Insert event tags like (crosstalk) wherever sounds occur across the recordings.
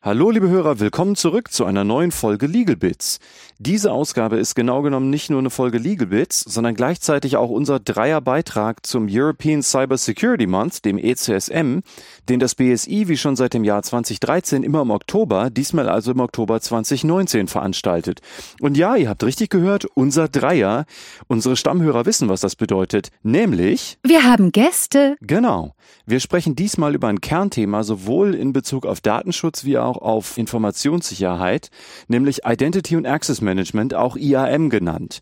Hallo liebe Hörer, willkommen zurück zu einer neuen Folge Legal Bits. Diese Ausgabe ist genau genommen nicht nur eine Folge Legal Bits, sondern gleichzeitig auch unser Dreierbeitrag zum European Cyber Security Month, dem ECSM, den das BSI wie schon seit dem Jahr 2013 immer im Oktober, diesmal also im Oktober 2019 veranstaltet. Und ja, ihr habt richtig gehört, unser Dreier. Unsere Stammhörer wissen, was das bedeutet, nämlich Wir haben Gäste. Genau. Wir sprechen diesmal über ein Kernthema sowohl in Bezug auf Datenschutz wie auch auf Informationssicherheit, nämlich Identity und Access Management, auch IAM genannt.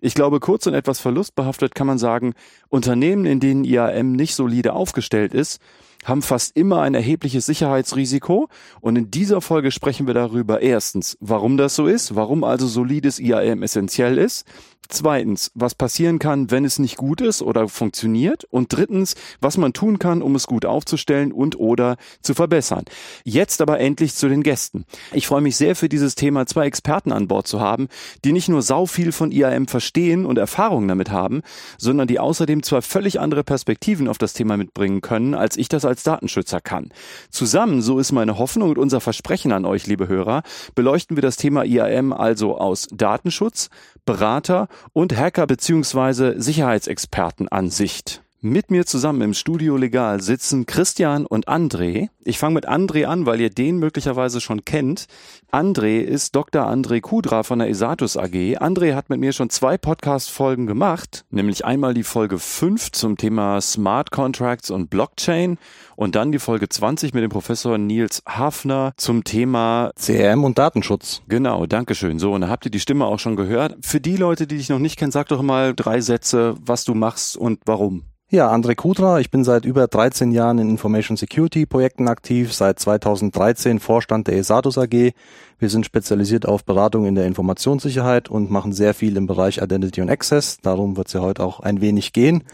Ich glaube, kurz und etwas verlustbehaftet kann man sagen, Unternehmen, in denen IAM nicht solide aufgestellt ist, haben fast immer ein erhebliches Sicherheitsrisiko und in dieser Folge sprechen wir darüber erstens, warum das so ist, warum also solides IAM essentiell ist, Zweitens, was passieren kann, wenn es nicht gut ist oder funktioniert. Und drittens, was man tun kann, um es gut aufzustellen und oder zu verbessern. Jetzt aber endlich zu den Gästen. Ich freue mich sehr für dieses Thema zwei Experten an Bord zu haben, die nicht nur sau viel von IAM verstehen und Erfahrungen damit haben, sondern die außerdem zwar völlig andere Perspektiven auf das Thema mitbringen können, als ich das als Datenschützer kann. Zusammen, so ist meine Hoffnung und unser Versprechen an euch, liebe Hörer, beleuchten wir das Thema IAM also aus Datenschutz, Berater und Hacker- bzw. Sicherheitsexpertenansicht. Mit mir zusammen im Studio Legal sitzen Christian und André. Ich fange mit André an, weil ihr den möglicherweise schon kennt. André ist Dr. André Kudra von der Esatus AG. André hat mit mir schon zwei Podcast-Folgen gemacht, nämlich einmal die Folge 5 zum Thema Smart Contracts und Blockchain und dann die Folge 20 mit dem Professor Nils Hafner zum Thema CRM und Datenschutz. Genau, Dankeschön. So, und da habt ihr die Stimme auch schon gehört. Für die Leute, die dich noch nicht kennen, sag doch mal drei Sätze, was du machst und warum. Ja, André Kudra, ich bin seit über 13 Jahren in Information Security Projekten aktiv, seit 2013 Vorstand der ESATUS AG. Wir sind spezialisiert auf Beratung in der Informationssicherheit und machen sehr viel im Bereich Identity und Access. Darum wird es ja heute auch ein wenig gehen.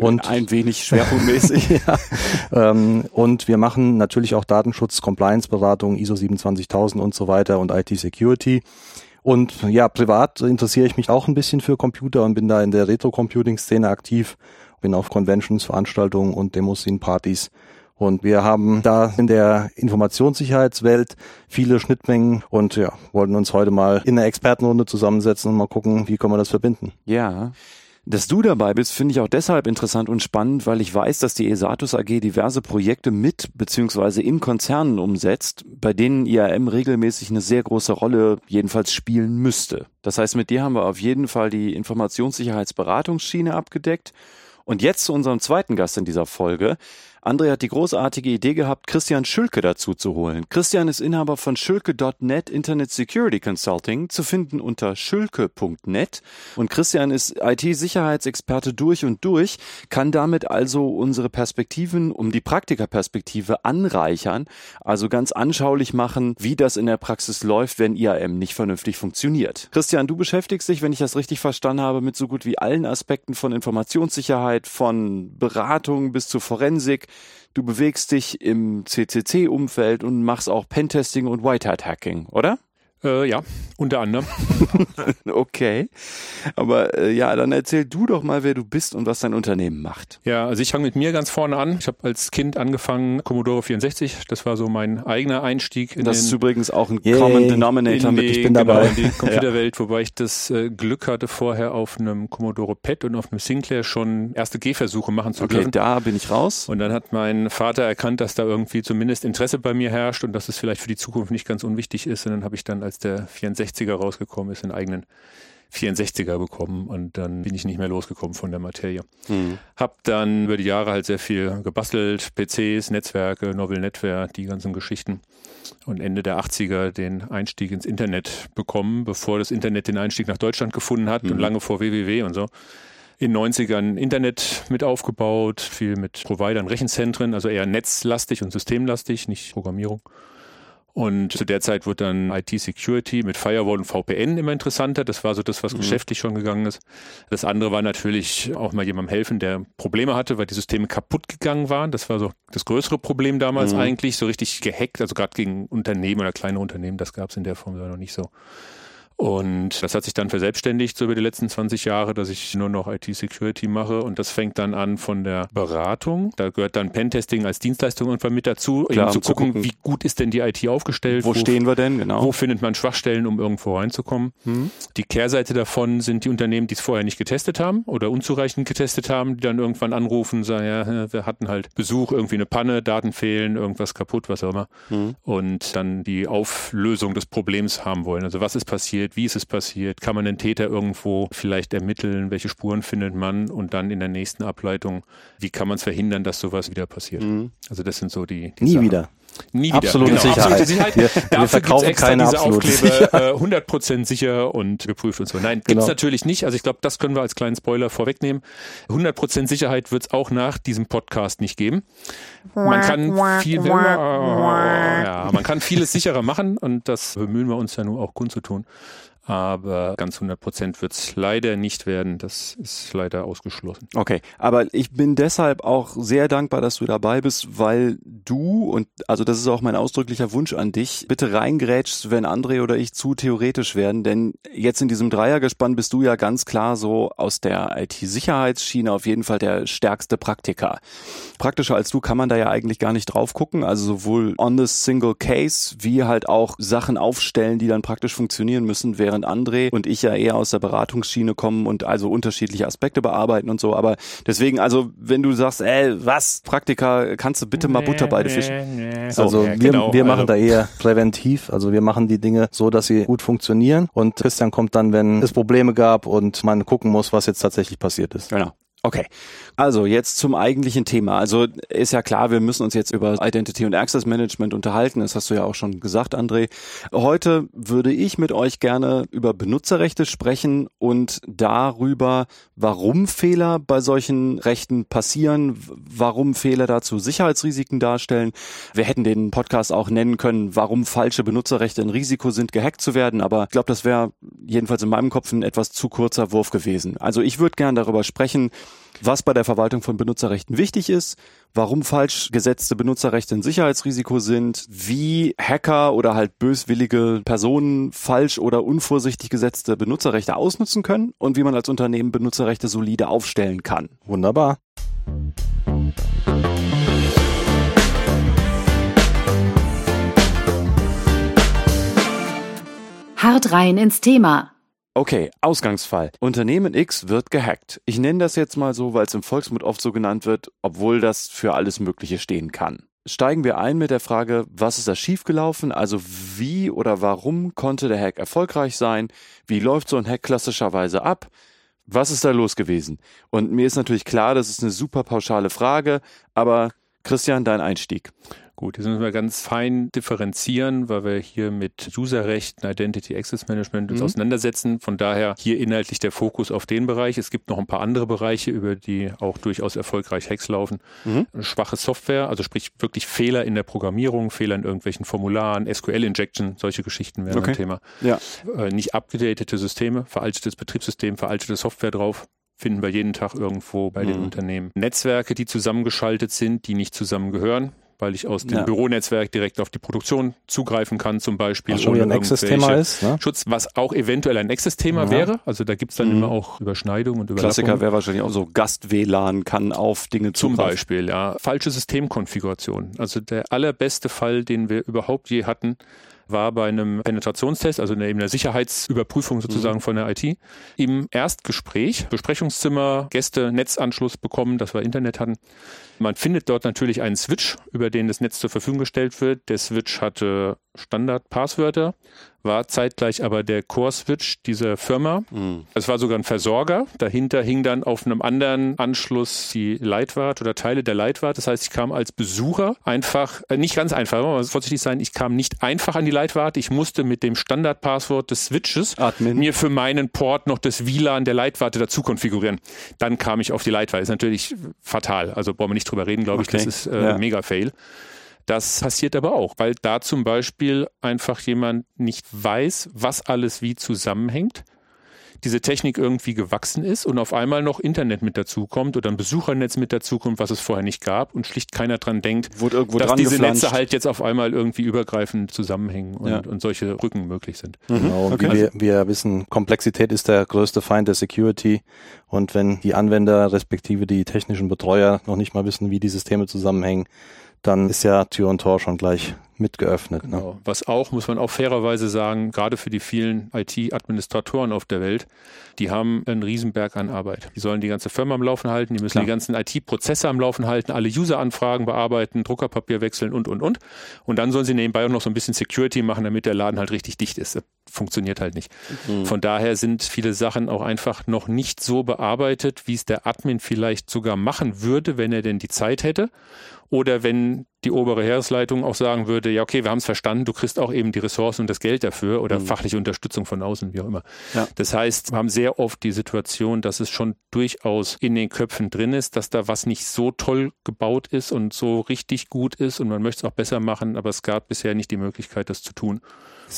Und ein wenig (laughs) schwerpunktmäßig. ja, ähm, und wir machen natürlich auch Datenschutz, Compliance-Beratung, ISO 27000 und so weiter und IT Security. Und ja, privat interessiere ich mich auch ein bisschen für Computer und bin da in der Retro-Computing-Szene aktiv bin auf Conventions, Veranstaltungen und Demosin-Partys. Und wir haben da in der Informationssicherheitswelt viele Schnittmengen und ja, wollten uns heute mal in einer Expertenrunde zusammensetzen und mal gucken, wie können wir das verbinden. Ja. Dass du dabei bist, finde ich auch deshalb interessant und spannend, weil ich weiß, dass die Esatus AG diverse Projekte mit beziehungsweise in Konzernen umsetzt, bei denen IAM regelmäßig eine sehr große Rolle jedenfalls spielen müsste. Das heißt, mit dir haben wir auf jeden Fall die Informationssicherheitsberatungsschiene abgedeckt und jetzt zu unserem zweiten Gast in dieser Folge. André hat die großartige Idee gehabt, Christian Schülke dazu zu holen. Christian ist Inhaber von Schülke.net Internet Security Consulting, zu finden unter schülke.net. Und Christian ist IT-Sicherheitsexperte durch und durch, kann damit also unsere Perspektiven um die Praktikerperspektive anreichern, also ganz anschaulich machen, wie das in der Praxis läuft, wenn IAM nicht vernünftig funktioniert. Christian, du beschäftigst dich, wenn ich das richtig verstanden habe, mit so gut wie allen Aspekten von Informationssicherheit, von Beratung bis zu Forensik. Du bewegst dich im CCC-Umfeld und machst auch Pentesting und White Hat Hacking, oder? Äh, ja, unter anderem. (laughs) okay. Aber äh, ja, dann erzähl du doch mal, wer du bist und was dein Unternehmen macht. Ja, also ich fange mit mir ganz vorne an. Ich habe als Kind angefangen Commodore 64. Das war so mein eigener Einstieg. In das den, ist übrigens auch ein Yay. Common Denominator mit. Die, ich bin genau, dabei. In die (laughs) Computerwelt, ja. wobei ich das äh, Glück hatte, vorher auf einem Commodore PET und auf einem Sinclair schon erste Gehversuche machen zu okay, können. Okay, da bin ich raus. Und dann hat mein Vater erkannt, dass da irgendwie zumindest Interesse bei mir herrscht und dass es vielleicht für die Zukunft nicht ganz unwichtig ist. Und dann habe ich dann als als der 64er rausgekommen ist, einen eigenen 64er bekommen und dann bin ich nicht mehr losgekommen von der Materie. Mhm. Hab dann über die Jahre halt sehr viel gebastelt, PCs, Netzwerke, Novel Network, die ganzen Geschichten und Ende der 80er den Einstieg ins Internet bekommen, bevor das Internet den Einstieg nach Deutschland gefunden hat mhm. und lange vor www und so. In 90ern Internet mit aufgebaut, viel mit Providern, Rechenzentren, also eher netzlastig und systemlastig, nicht Programmierung. Und zu der Zeit wird dann IT-Security mit Firewall und VPN immer interessanter. Das war so das, was mhm. geschäftlich schon gegangen ist. Das andere war natürlich auch mal jemandem helfen, der Probleme hatte, weil die Systeme kaputt gegangen waren. Das war so das größere Problem damals mhm. eigentlich, so richtig gehackt, also gerade gegen Unternehmen oder kleine Unternehmen, das gab es in der Form noch nicht so. Und das hat sich dann verselbstständigt so über die letzten 20 Jahre, dass ich nur noch IT-Security mache. Und das fängt dann an von der Beratung. Da gehört dann Pentesting als Dienstleistung irgendwann mit dazu, Klar, eben zu, gucken, zu, gucken, wie gut ist denn die IT aufgestellt. Wo, wo stehen wir denn, genau. Wo findet man Schwachstellen, um irgendwo reinzukommen. Mhm. Die Kehrseite davon sind die Unternehmen, die es vorher nicht getestet haben oder unzureichend getestet haben, die dann irgendwann anrufen, sagen, ja, wir hatten halt Besuch, irgendwie eine Panne, Daten fehlen, irgendwas kaputt, was auch immer. Mhm. Und dann die Auflösung des Problems haben wollen. Also was ist passiert? Passiert, wie ist es passiert, kann man den Täter irgendwo vielleicht ermitteln, welche Spuren findet man und dann in der nächsten Ableitung, wie kann man es verhindern, dass sowas wieder passiert. Mhm. Also das sind so die, die Nie Sachen. wieder. Nie wieder. Absolute genau, Sicherheit. Absolute Sicherheit. Wir, Dafür wir verkaufen extra keine diese Aufkleber, äh, 100% sicher und geprüft und so. Nein, gibt's genau. natürlich nicht. Also ich glaube, das können wir als kleinen Spoiler vorwegnehmen. 100% Sicherheit wird es auch nach diesem Podcast nicht geben. Man kann viel, ja, man kann vieles sicherer machen und das bemühen wir uns ja nur auch kundzutun aber ganz 100 Prozent wird es leider nicht werden. Das ist leider ausgeschlossen. Okay, aber ich bin deshalb auch sehr dankbar, dass du dabei bist, weil du und also das ist auch mein ausdrücklicher Wunsch an dich, bitte reingrätschst, wenn André oder ich zu theoretisch werden, denn jetzt in diesem Dreiergespann bist du ja ganz klar so aus der IT-Sicherheitsschiene auf jeden Fall der stärkste Praktiker. Praktischer als du kann man da ja eigentlich gar nicht drauf gucken, also sowohl on the single case wie halt auch Sachen aufstellen, die dann praktisch funktionieren müssen, während während André und ich ja eher aus der Beratungsschiene kommen und also unterschiedliche Aspekte bearbeiten und so. Aber deswegen, also wenn du sagst, ey, was, Praktika, kannst du bitte mal Butter bei fischen? So, also wir, genau, wir machen also. da eher präventiv. Also wir machen die Dinge so, dass sie gut funktionieren. Und Christian kommt dann, wenn es Probleme gab und man gucken muss, was jetzt tatsächlich passiert ist. Genau. Okay, also jetzt zum eigentlichen Thema. Also ist ja klar, wir müssen uns jetzt über Identity und Access Management unterhalten. Das hast du ja auch schon gesagt, André. Heute würde ich mit euch gerne über Benutzerrechte sprechen und darüber, warum Fehler bei solchen Rechten passieren, warum Fehler dazu Sicherheitsrisiken darstellen. Wir hätten den Podcast auch nennen können, warum falsche Benutzerrechte ein Risiko sind, gehackt zu werden. Aber ich glaube, das wäre jedenfalls in meinem Kopf ein etwas zu kurzer Wurf gewesen. Also ich würde gerne darüber sprechen, was bei der Verwaltung von Benutzerrechten wichtig ist, warum falsch gesetzte Benutzerrechte ein Sicherheitsrisiko sind, wie Hacker oder halt böswillige Personen falsch oder unvorsichtig gesetzte Benutzerrechte ausnutzen können und wie man als Unternehmen Benutzerrechte solide aufstellen kann. Wunderbar. Hart rein ins Thema. Okay, Ausgangsfall. Unternehmen X wird gehackt. Ich nenne das jetzt mal so, weil es im Volksmund oft so genannt wird, obwohl das für alles Mögliche stehen kann. Steigen wir ein mit der Frage, was ist da schiefgelaufen? Also wie oder warum konnte der Hack erfolgreich sein? Wie läuft so ein Hack klassischerweise ab? Was ist da los gewesen? Und mir ist natürlich klar, das ist eine super pauschale Frage, aber Christian, dein Einstieg. Gut, jetzt müssen wir ganz fein differenzieren, weil wir hier mit Userrechten, Identity Access Management uns mhm. auseinandersetzen. Von daher hier inhaltlich der Fokus auf den Bereich. Es gibt noch ein paar andere Bereiche, über die auch durchaus erfolgreich Hacks laufen. Mhm. Schwache Software, also sprich wirklich Fehler in der Programmierung, Fehler in irgendwelchen Formularen, SQL-Injection, solche Geschichten wären okay. ein Thema. Ja. Äh, nicht abgedatete Systeme, veraltetes Betriebssystem, veraltete Software drauf finden wir jeden Tag irgendwo bei mhm. den Unternehmen. Netzwerke, die zusammengeschaltet sind, die nicht zusammengehören weil ich aus dem ja. Büronetzwerk direkt auf die Produktion zugreifen kann, zum Beispiel. Was ein Access-Thema ist. Ne? Schutz, was auch eventuell ein Access-Thema ja. wäre. Also da gibt's dann mhm. immer auch Überschneidungen und Überlappungen. Klassiker wäre wahrscheinlich auch so Gast-WLAN kann auf Dinge zugreifen. Zum Beispiel, ja. Falsche Systemkonfiguration. Also der allerbeste Fall, den wir überhaupt je hatten, war bei einem Penetrationstest, also eben der Sicherheitsüberprüfung sozusagen mhm. von der IT, im Erstgespräch, Besprechungszimmer, Gäste, Netzanschluss bekommen, dass wir Internet hatten. Man findet dort natürlich einen Switch, über den das Netz zur Verfügung gestellt wird. Der Switch hatte Standard-Passwörter, war zeitgleich aber der Core-Switch dieser Firma. Mhm. Es war sogar ein Versorger. Dahinter hing dann auf einem anderen Anschluss die Leitwart oder Teile der Leitwart. Das heißt, ich kam als Besucher einfach, äh, nicht ganz einfach, man muss vorsichtig sein, ich kam nicht einfach an die Leitwart. Ich musste mit dem Standard-Passwort des Switches Admin. mir für meinen Port noch das WLAN der Leitwarte dazu konfigurieren. Dann kam ich auf die Leitwarte. Ist natürlich fatal. Also brauchen wir nicht drüber reden, glaube ich. Okay. Das ist äh, ja. mega Fail. Das passiert aber auch, weil da zum Beispiel einfach jemand nicht weiß, was alles wie zusammenhängt diese Technik irgendwie gewachsen ist und auf einmal noch Internet mit dazukommt oder ein Besuchernetz mit dazukommt, was es vorher nicht gab und schlicht keiner dran denkt, dass diese Netze halt jetzt auf einmal irgendwie übergreifend zusammenhängen und, ja. und solche Rücken möglich sind. Mhm. Genau, okay. wir, wir wissen, Komplexität ist der größte Feind der Security und wenn die Anwender respektive die technischen Betreuer noch nicht mal wissen, wie die Systeme zusammenhängen, dann ist ja Tür und Tor schon gleich mit geöffnet. Ne? Genau. Was auch, muss man auch fairerweise sagen, gerade für die vielen IT-Administratoren auf der Welt, die haben einen Riesenberg an Arbeit. Die sollen die ganze Firma am Laufen halten, die müssen Klar. die ganzen IT-Prozesse am Laufen halten, alle User-Anfragen bearbeiten, Druckerpapier wechseln und, und, und. Und dann sollen sie nebenbei auch noch so ein bisschen Security machen, damit der Laden halt richtig dicht ist. Das funktioniert halt nicht. Mhm. Von daher sind viele Sachen auch einfach noch nicht so bearbeitet, wie es der Admin vielleicht sogar machen würde, wenn er denn die Zeit hätte. Oder wenn die obere Heeresleitung auch sagen würde, ja, okay, wir haben es verstanden, du kriegst auch eben die Ressourcen und das Geld dafür oder mhm. fachliche Unterstützung von außen, wie auch immer. Ja. Das heißt, wir haben sehr oft die Situation, dass es schon durchaus in den Köpfen drin ist, dass da was nicht so toll gebaut ist und so richtig gut ist und man möchte es auch besser machen, aber es gab bisher nicht die Möglichkeit, das zu tun.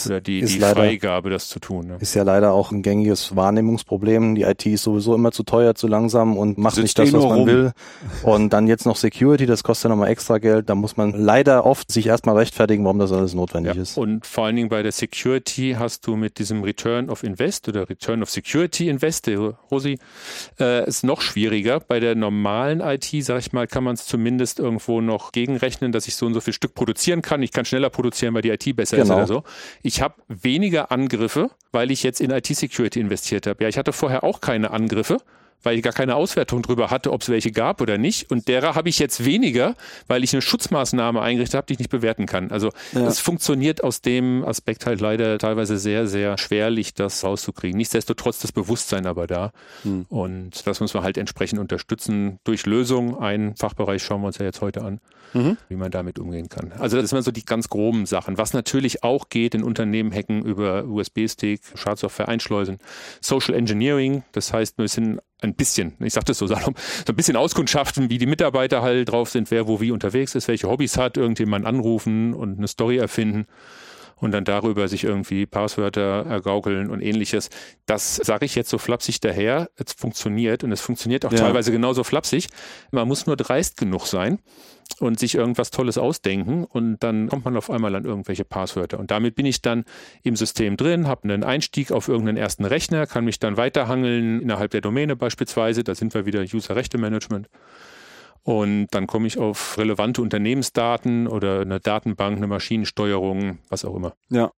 Oder die, die leider, Freigabe, das zu tun. Ne? Ist ja leider auch ein gängiges Wahrnehmungsproblem. Die IT ist sowieso immer zu teuer, zu langsam und macht nicht das, was man rum. will. Und dann jetzt noch Security, das kostet ja nochmal extra Geld. Da muss man leider oft sich erstmal rechtfertigen, warum das alles notwendig ja. ist. Und vor allen Dingen bei der Security hast du mit diesem Return of Invest oder Return of Security Invest, Rosi, äh, ist noch schwieriger. Bei der normalen IT, sag ich mal, kann man es zumindest irgendwo noch gegenrechnen, dass ich so und so viel Stück produzieren kann. Ich kann schneller produzieren, weil die IT besser genau. ist oder so ich habe weniger Angriffe, weil ich jetzt in IT-Security investiert habe. Ja, ich hatte vorher auch keine Angriffe weil ich gar keine Auswertung darüber hatte, ob es welche gab oder nicht. Und derer habe ich jetzt weniger, weil ich eine Schutzmaßnahme eingerichtet habe, die ich nicht bewerten kann. Also es funktioniert aus dem Aspekt halt leider teilweise sehr, sehr schwerlich, das rauszukriegen. Nichtsdestotrotz das Bewusstsein aber da. Hm. Und das muss man halt entsprechend unterstützen durch Lösungen. Einen Fachbereich schauen wir uns ja jetzt heute an, mhm. wie man damit umgehen kann. Also das sind so die ganz groben Sachen. Was natürlich auch geht, in Unternehmen hacken über USB-Stick, Schadsoftware einschleusen, Social Engineering, das heißt, wir sind ein bisschen, ich sage das so, so ein bisschen auskundschaften, wie die Mitarbeiter halt drauf sind, wer wo wie unterwegs ist, welche Hobbys hat, irgendjemand anrufen und eine Story erfinden und dann darüber sich irgendwie Passwörter ergaukeln und ähnliches. Das sage ich jetzt so flapsig daher. Es funktioniert und es funktioniert auch ja. teilweise genauso flapsig. Man muss nur dreist genug sein und sich irgendwas Tolles ausdenken und dann kommt man auf einmal an irgendwelche Passwörter. Und damit bin ich dann im System drin, habe einen Einstieg auf irgendeinen ersten Rechner, kann mich dann weiterhangeln innerhalb der Domäne beispielsweise. Da sind wir wieder User-Rechte-Management. Und dann komme ich auf relevante Unternehmensdaten oder eine Datenbank, eine Maschinensteuerung, was auch immer. Ja.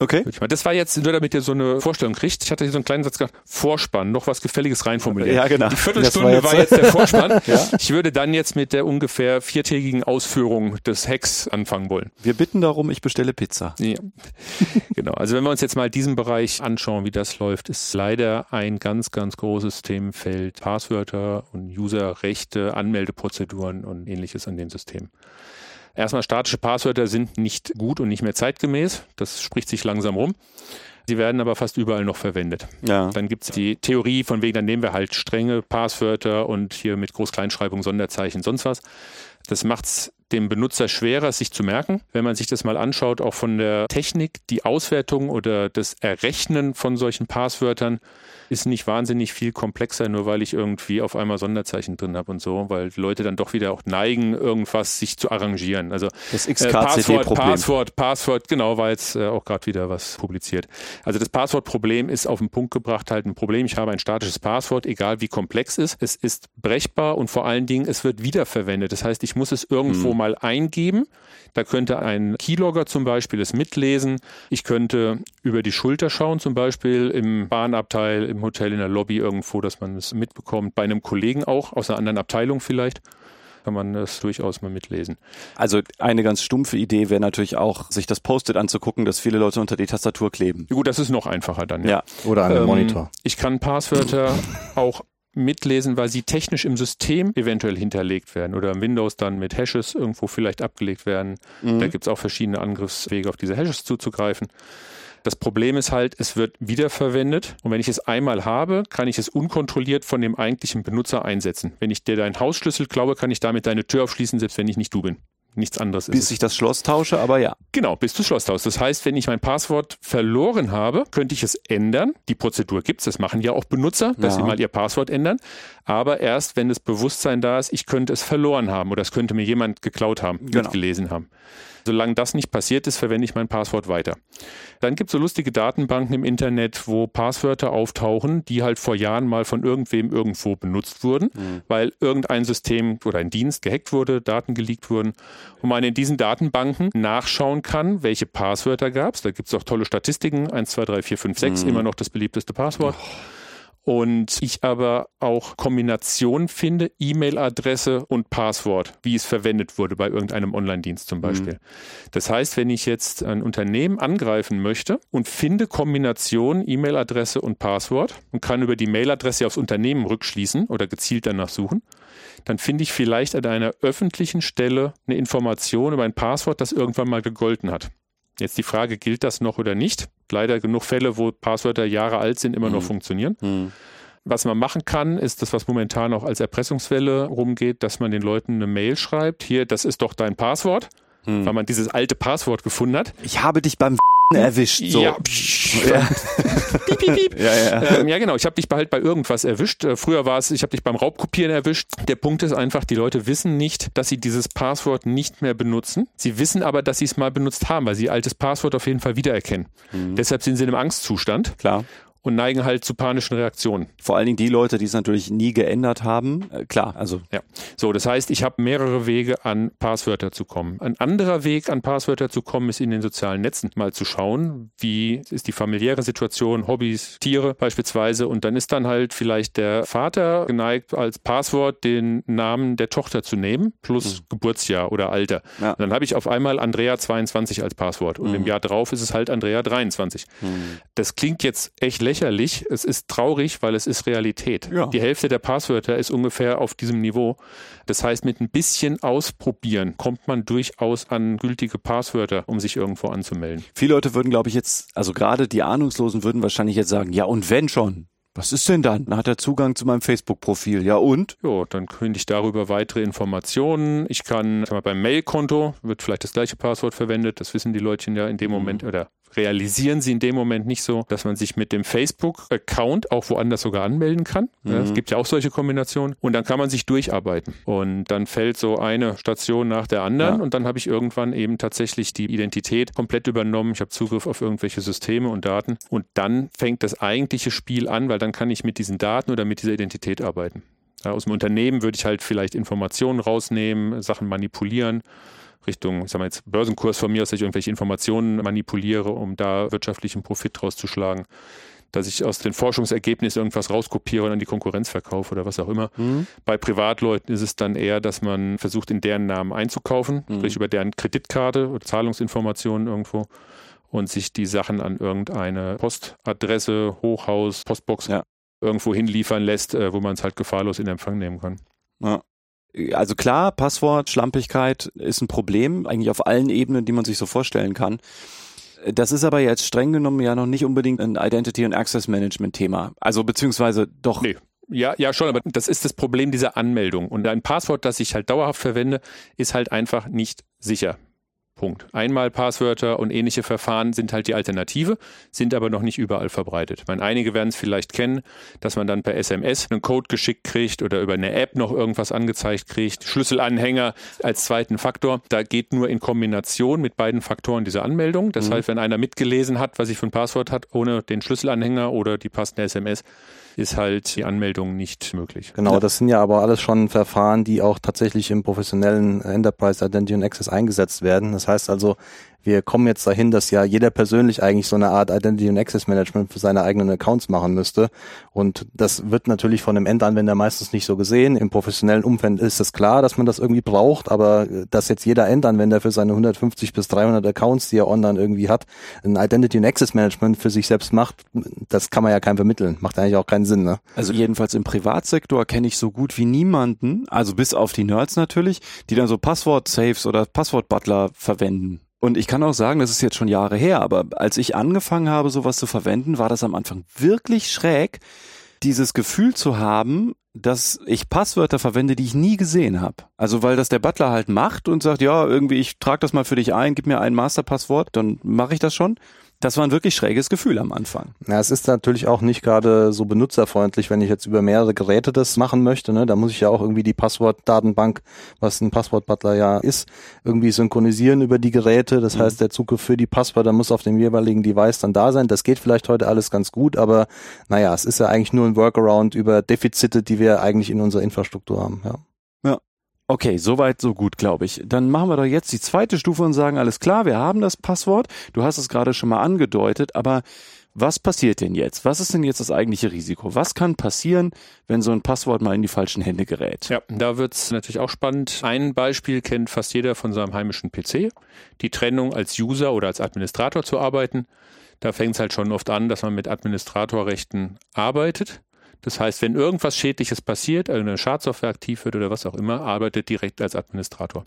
Okay. Das war jetzt nur, damit ihr so eine Vorstellung kriegt. Ich hatte hier so einen kleinen Satz gesagt, Vorspann, noch was Gefälliges reinformuliert. Ja, genau. Die Viertelstunde war jetzt, war jetzt, der Vorspann. (laughs) ja? Ich würde dann jetzt mit der ungefähr viertägigen Ausführung des Hacks anfangen wollen. Wir bitten darum, ich bestelle Pizza. Ja. (laughs) genau. Also wenn wir uns jetzt mal diesen Bereich anschauen, wie das läuft, ist leider ein ganz, ganz großes Themenfeld Passwörter und Userrechte, Anmeldeprozeduren und ähnliches an den Systemen. Erstmal statische Passwörter sind nicht gut und nicht mehr zeitgemäß. Das spricht sich langsam rum. Sie werden aber fast überall noch verwendet. Ja. Dann gibt es die Theorie, von wegen, dann nehmen wir halt strenge Passwörter und hier mit Groß-Kleinschreibung, Sonderzeichen, sonst was. Das macht es dem Benutzer schwerer, sich zu merken. Wenn man sich das mal anschaut, auch von der Technik, die Auswertung oder das Errechnen von solchen Passwörtern ist nicht wahnsinnig viel komplexer, nur weil ich irgendwie auf einmal Sonderzeichen drin habe und so, weil Leute dann doch wieder auch neigen, irgendwas sich zu arrangieren. Also das XKCD-Problem. Äh, Passwort, Passwort, genau, war jetzt äh, auch gerade wieder was publiziert. Also das Passwortproblem ist auf den Punkt gebracht halt ein Problem. Ich habe ein statisches Passwort, egal wie komplex es ist. Es ist brechbar und vor allen Dingen, es wird wiederverwendet. Das heißt, ich muss es irgendwo hm. Mal eingeben. Da könnte ein Keylogger zum Beispiel es mitlesen. Ich könnte über die Schulter schauen, zum Beispiel im Bahnabteil, im Hotel, in der Lobby irgendwo, dass man es mitbekommt. Bei einem Kollegen auch, aus einer anderen Abteilung vielleicht kann man das durchaus mal mitlesen. Also eine ganz stumpfe Idee wäre natürlich auch, sich das Post-it anzugucken, dass viele Leute unter die Tastatur kleben. Ja, gut, das ist noch einfacher dann. Ja, ja. oder an dem ähm, Monitor. Ich kann Passwörter (laughs) auch mitlesen, weil sie technisch im System eventuell hinterlegt werden oder im Windows dann mit Hashes irgendwo vielleicht abgelegt werden. Mhm. Da gibt es auch verschiedene Angriffswege, auf diese Hashes zuzugreifen. Das Problem ist halt, es wird wiederverwendet und wenn ich es einmal habe, kann ich es unkontrolliert von dem eigentlichen Benutzer einsetzen. Wenn ich dir deinen Hausschlüssel klaue, kann ich damit deine Tür aufschließen, selbst wenn ich nicht du bin. Nichts anderes bis ist ich das Schloss tausche, aber ja. Genau, bis du Schloss tauschst. Das heißt, wenn ich mein Passwort verloren habe, könnte ich es ändern. Die Prozedur gibt's, das machen ja auch Benutzer, dass Ja. sie mal ihr Passwort ändern. Aber erst, wenn das Bewusstsein da ist, ich könnte es verloren haben oder es könnte mir jemand geklaut haben, Genau. mitgelesen haben. Solange das nicht passiert ist, verwende ich mein Passwort weiter. Dann gibt es so lustige Datenbanken im Internet, wo Passwörter auftauchen, die halt vor Jahren mal von irgendwem irgendwo benutzt wurden, weil irgendein System oder ein Dienst gehackt wurde, Daten geleakt wurden und man in diesen Datenbanken nachschauen kann, welche Passwörter gab es. Da gibt es auch tolle Statistiken, 1, 2, 3, 4, 5, 6, immer noch das beliebteste Passwort. Und ich aber auch Kombinationen finde, E-Mail-Adresse und Passwort, wie es verwendet wurde bei irgendeinem Online-Dienst zum Beispiel. Das heißt, wenn ich jetzt ein Unternehmen angreifen möchte und finde Kombination E-Mail-Adresse und Passwort und kann über die Mailadresse aufs Unternehmen rückschließen oder gezielt danach suchen, dann finde ich vielleicht an einer öffentlichen Stelle eine Information über ein Passwort, das irgendwann mal gegolten hat. Jetzt die Frage, gilt das noch oder nicht? Leider genug Fälle, wo Passwörter Jahre alt sind, immer noch funktionieren. Was man machen kann, ist das, was momentan auch als Erpressungswelle rumgeht, dass man den Leuten eine Mail schreibt. Hier, das ist doch dein Passwort, weil man dieses alte Passwort gefunden hat. Ich habe dich beim erwischt. So. Ja. Ja. piep, piep, piep. (laughs) Ja, ja. Ähm, ja, genau. Ich habe dich halt bei irgendwas erwischt. Äh, früher war es, ich habe dich beim Raubkopieren erwischt. Der Punkt ist einfach, die Leute wissen nicht, dass sie dieses Passwort nicht mehr benutzen. Sie wissen aber, dass sie es mal benutzt haben, weil sie altes Passwort auf jeden Fall wiedererkennen. Deshalb sind sie in einem Angstzustand Klar. Und neigen halt zu panischen Reaktionen. Vor allen Dingen die Leute, die es natürlich nie geändert haben. Äh, klar, also Ja, so das heißt, ich habe mehrere Wege an Passwörter zu kommen. Ein anderer Weg an Passwörter zu kommen ist in den sozialen Netzen mal zu schauen, wie ist die familiäre Situation, Hobbys, Tiere beispielsweise und dann ist dann halt vielleicht der Vater geneigt als Passwort den Namen der Tochter zu nehmen plus Geburtsjahr oder Alter. Ja. Dann habe ich auf einmal Andrea 22 als Passwort und im Jahr drauf ist es halt Andrea 23. Das klingt jetzt echt lächerlich. Es ist traurig, weil es ist Realität. Ja. Die Hälfte der Passwörter ist ungefähr auf diesem Niveau. Das heißt, mit ein bisschen Ausprobieren kommt man durchaus an gültige Passwörter, um sich irgendwo anzumelden. viele Leute würden, glaube ich, jetzt, also gerade die Ahnungslosen würden wahrscheinlich jetzt sagen, ja und wenn schon? Was ist denn dann? Dann hat er Zugang zu meinem Facebook-Profil. Ja und? Jo, dann könnte ich darüber weitere Informationen. Ich kann mal, beim Mailkonto wird vielleicht das gleiche Passwort verwendet. Das wissen die Leutchen ja in dem Moment oder realisieren sie in dem Moment nicht so, dass man sich mit dem Facebook-Account auch woanders sogar anmelden kann. Ja, es gibt ja auch solche Kombinationen. Und dann kann man sich durcharbeiten. Und dann fällt so eine Station nach der anderen Ja. und dann habe ich irgendwann eben tatsächlich die Identität komplett übernommen. Ich habe Zugriff auf irgendwelche Systeme und Daten. Und dann fängt das eigentliche Spiel an, weil dann kann ich mit diesen Daten oder mit dieser Identität arbeiten. Ja, aus dem Unternehmen würde ich halt vielleicht Informationen rausnehmen, Sachen manipulieren. Richtung, ich sag mal jetzt Börsenkurs von mir aus, dass ich irgendwelche Informationen manipuliere, um da wirtschaftlichen Profit rauszuschlagen. Dass ich aus den Forschungsergebnissen irgendwas rauskopiere und an die Konkurrenz verkaufe oder was auch immer. Bei Privatleuten ist es dann eher, dass man versucht, in deren Namen einzukaufen, sprich über deren Kreditkarte oder Zahlungsinformationen irgendwo und sich die Sachen an irgendeine Postadresse, Hochhaus, Postbox Ja. irgendwo hinliefern lässt, äh, wo man es halt gefahrlos in Empfang nehmen kann. Ja. Also klar, Passwort, Schlampigkeit ist ein Problem, eigentlich auf allen Ebenen, die man sich so vorstellen kann. Das ist aber jetzt streng genommen ja noch nicht unbedingt ein Identity- und Access-Management-Thema. Also beziehungsweise doch. Nee. Ja, ja, schon, aber das ist das Problem dieser Anmeldung. Und ein Passwort, das ich halt dauerhaft verwende, ist halt einfach nicht sicher. Punkt. Einmal Passwörter und ähnliche Verfahren sind halt die Alternative, sind aber noch nicht überall verbreitet. Ich meine, einige werden es vielleicht kennen, dass man dann per SMS einen Code geschickt kriegt oder über eine App noch irgendwas angezeigt kriegt, Schlüsselanhänger als zweiten Faktor. Da geht nur in Kombination mit beiden Faktoren diese Anmeldung. Das heißt, wenn einer mitgelesen hat, was ich für ein Passwort hat, ohne den Schlüsselanhänger oder die passende SMS, ist halt die Anmeldung nicht möglich. Genau, das sind ja aber alles schon Verfahren, die auch tatsächlich im professionellen Enterprise Identity und Access eingesetzt werden. Das heißt also, wir kommen jetzt dahin, dass ja jeder persönlich eigentlich so eine Art Identity und Access Management für seine eigenen Accounts machen müsste. Und das wird natürlich von einem Endanwender meistens nicht so gesehen. Im professionellen Umfeld ist es klar, dass man das irgendwie braucht, aber dass jetzt jeder Endanwender für seine 150 bis 300 Accounts, die er online irgendwie hat, ein Identity und Access Management für sich selbst macht, das kann man ja keinem vermitteln. Macht eigentlich auch keinen Sinn, ne? Also jedenfalls im Privatsektor kenne ich so gut wie niemanden, also bis auf die Nerds natürlich, die dann so Passwort-Saves oder Passwort-Butler verwenden. Und ich kann auch sagen, das ist jetzt schon Jahre her, aber als ich angefangen habe, sowas zu verwenden, war das am Anfang wirklich schräg, dieses Gefühl zu haben, dass ich Passwörter verwende, die ich nie gesehen habe. Also weil das der Butler halt macht und sagt, ja, irgendwie ich trage das mal für dich ein, gib mir ein Masterpasswort, dann mache ich das schon. Das war ein wirklich schräges Gefühl am Anfang. Ja, es ist natürlich auch nicht gerade so benutzerfreundlich, wenn ich jetzt über mehrere Geräte das machen möchte. Ne? Da muss ich ja auch irgendwie die Passwortdatenbank, was ein Passwortbutler ja ist, irgendwie synchronisieren über die Geräte. Das mhm. heißt, der Zugriff für die Passwörter muss auf dem jeweiligen Device dann da sein. Das geht vielleicht heute alles ganz gut, aber naja, es ist ja eigentlich nur ein Workaround über Defizite, die wir eigentlich in unserer Infrastruktur haben. Ja. Okay, soweit, so gut, glaube ich. Dann machen wir doch jetzt die zweite Stufe und sagen, alles klar, wir haben das Passwort. Du hast es gerade schon mal angedeutet, aber was passiert denn jetzt? Was ist denn jetzt das eigentliche Risiko? Was kann passieren, wenn so ein Passwort mal in die falschen Hände gerät? Ja, da wird's natürlich auch spannend. Ein Beispiel kennt fast jeder von seinem heimischen PC. Die Trennung als User oder als Administrator zu arbeiten. Da fängt's halt schon oft an, dass man mit Administratorrechten arbeitet. Das heißt, wenn irgendwas Schädliches passiert, eine Schadsoftware aktiv wird oder was auch immer, arbeitet direkt als Administrator.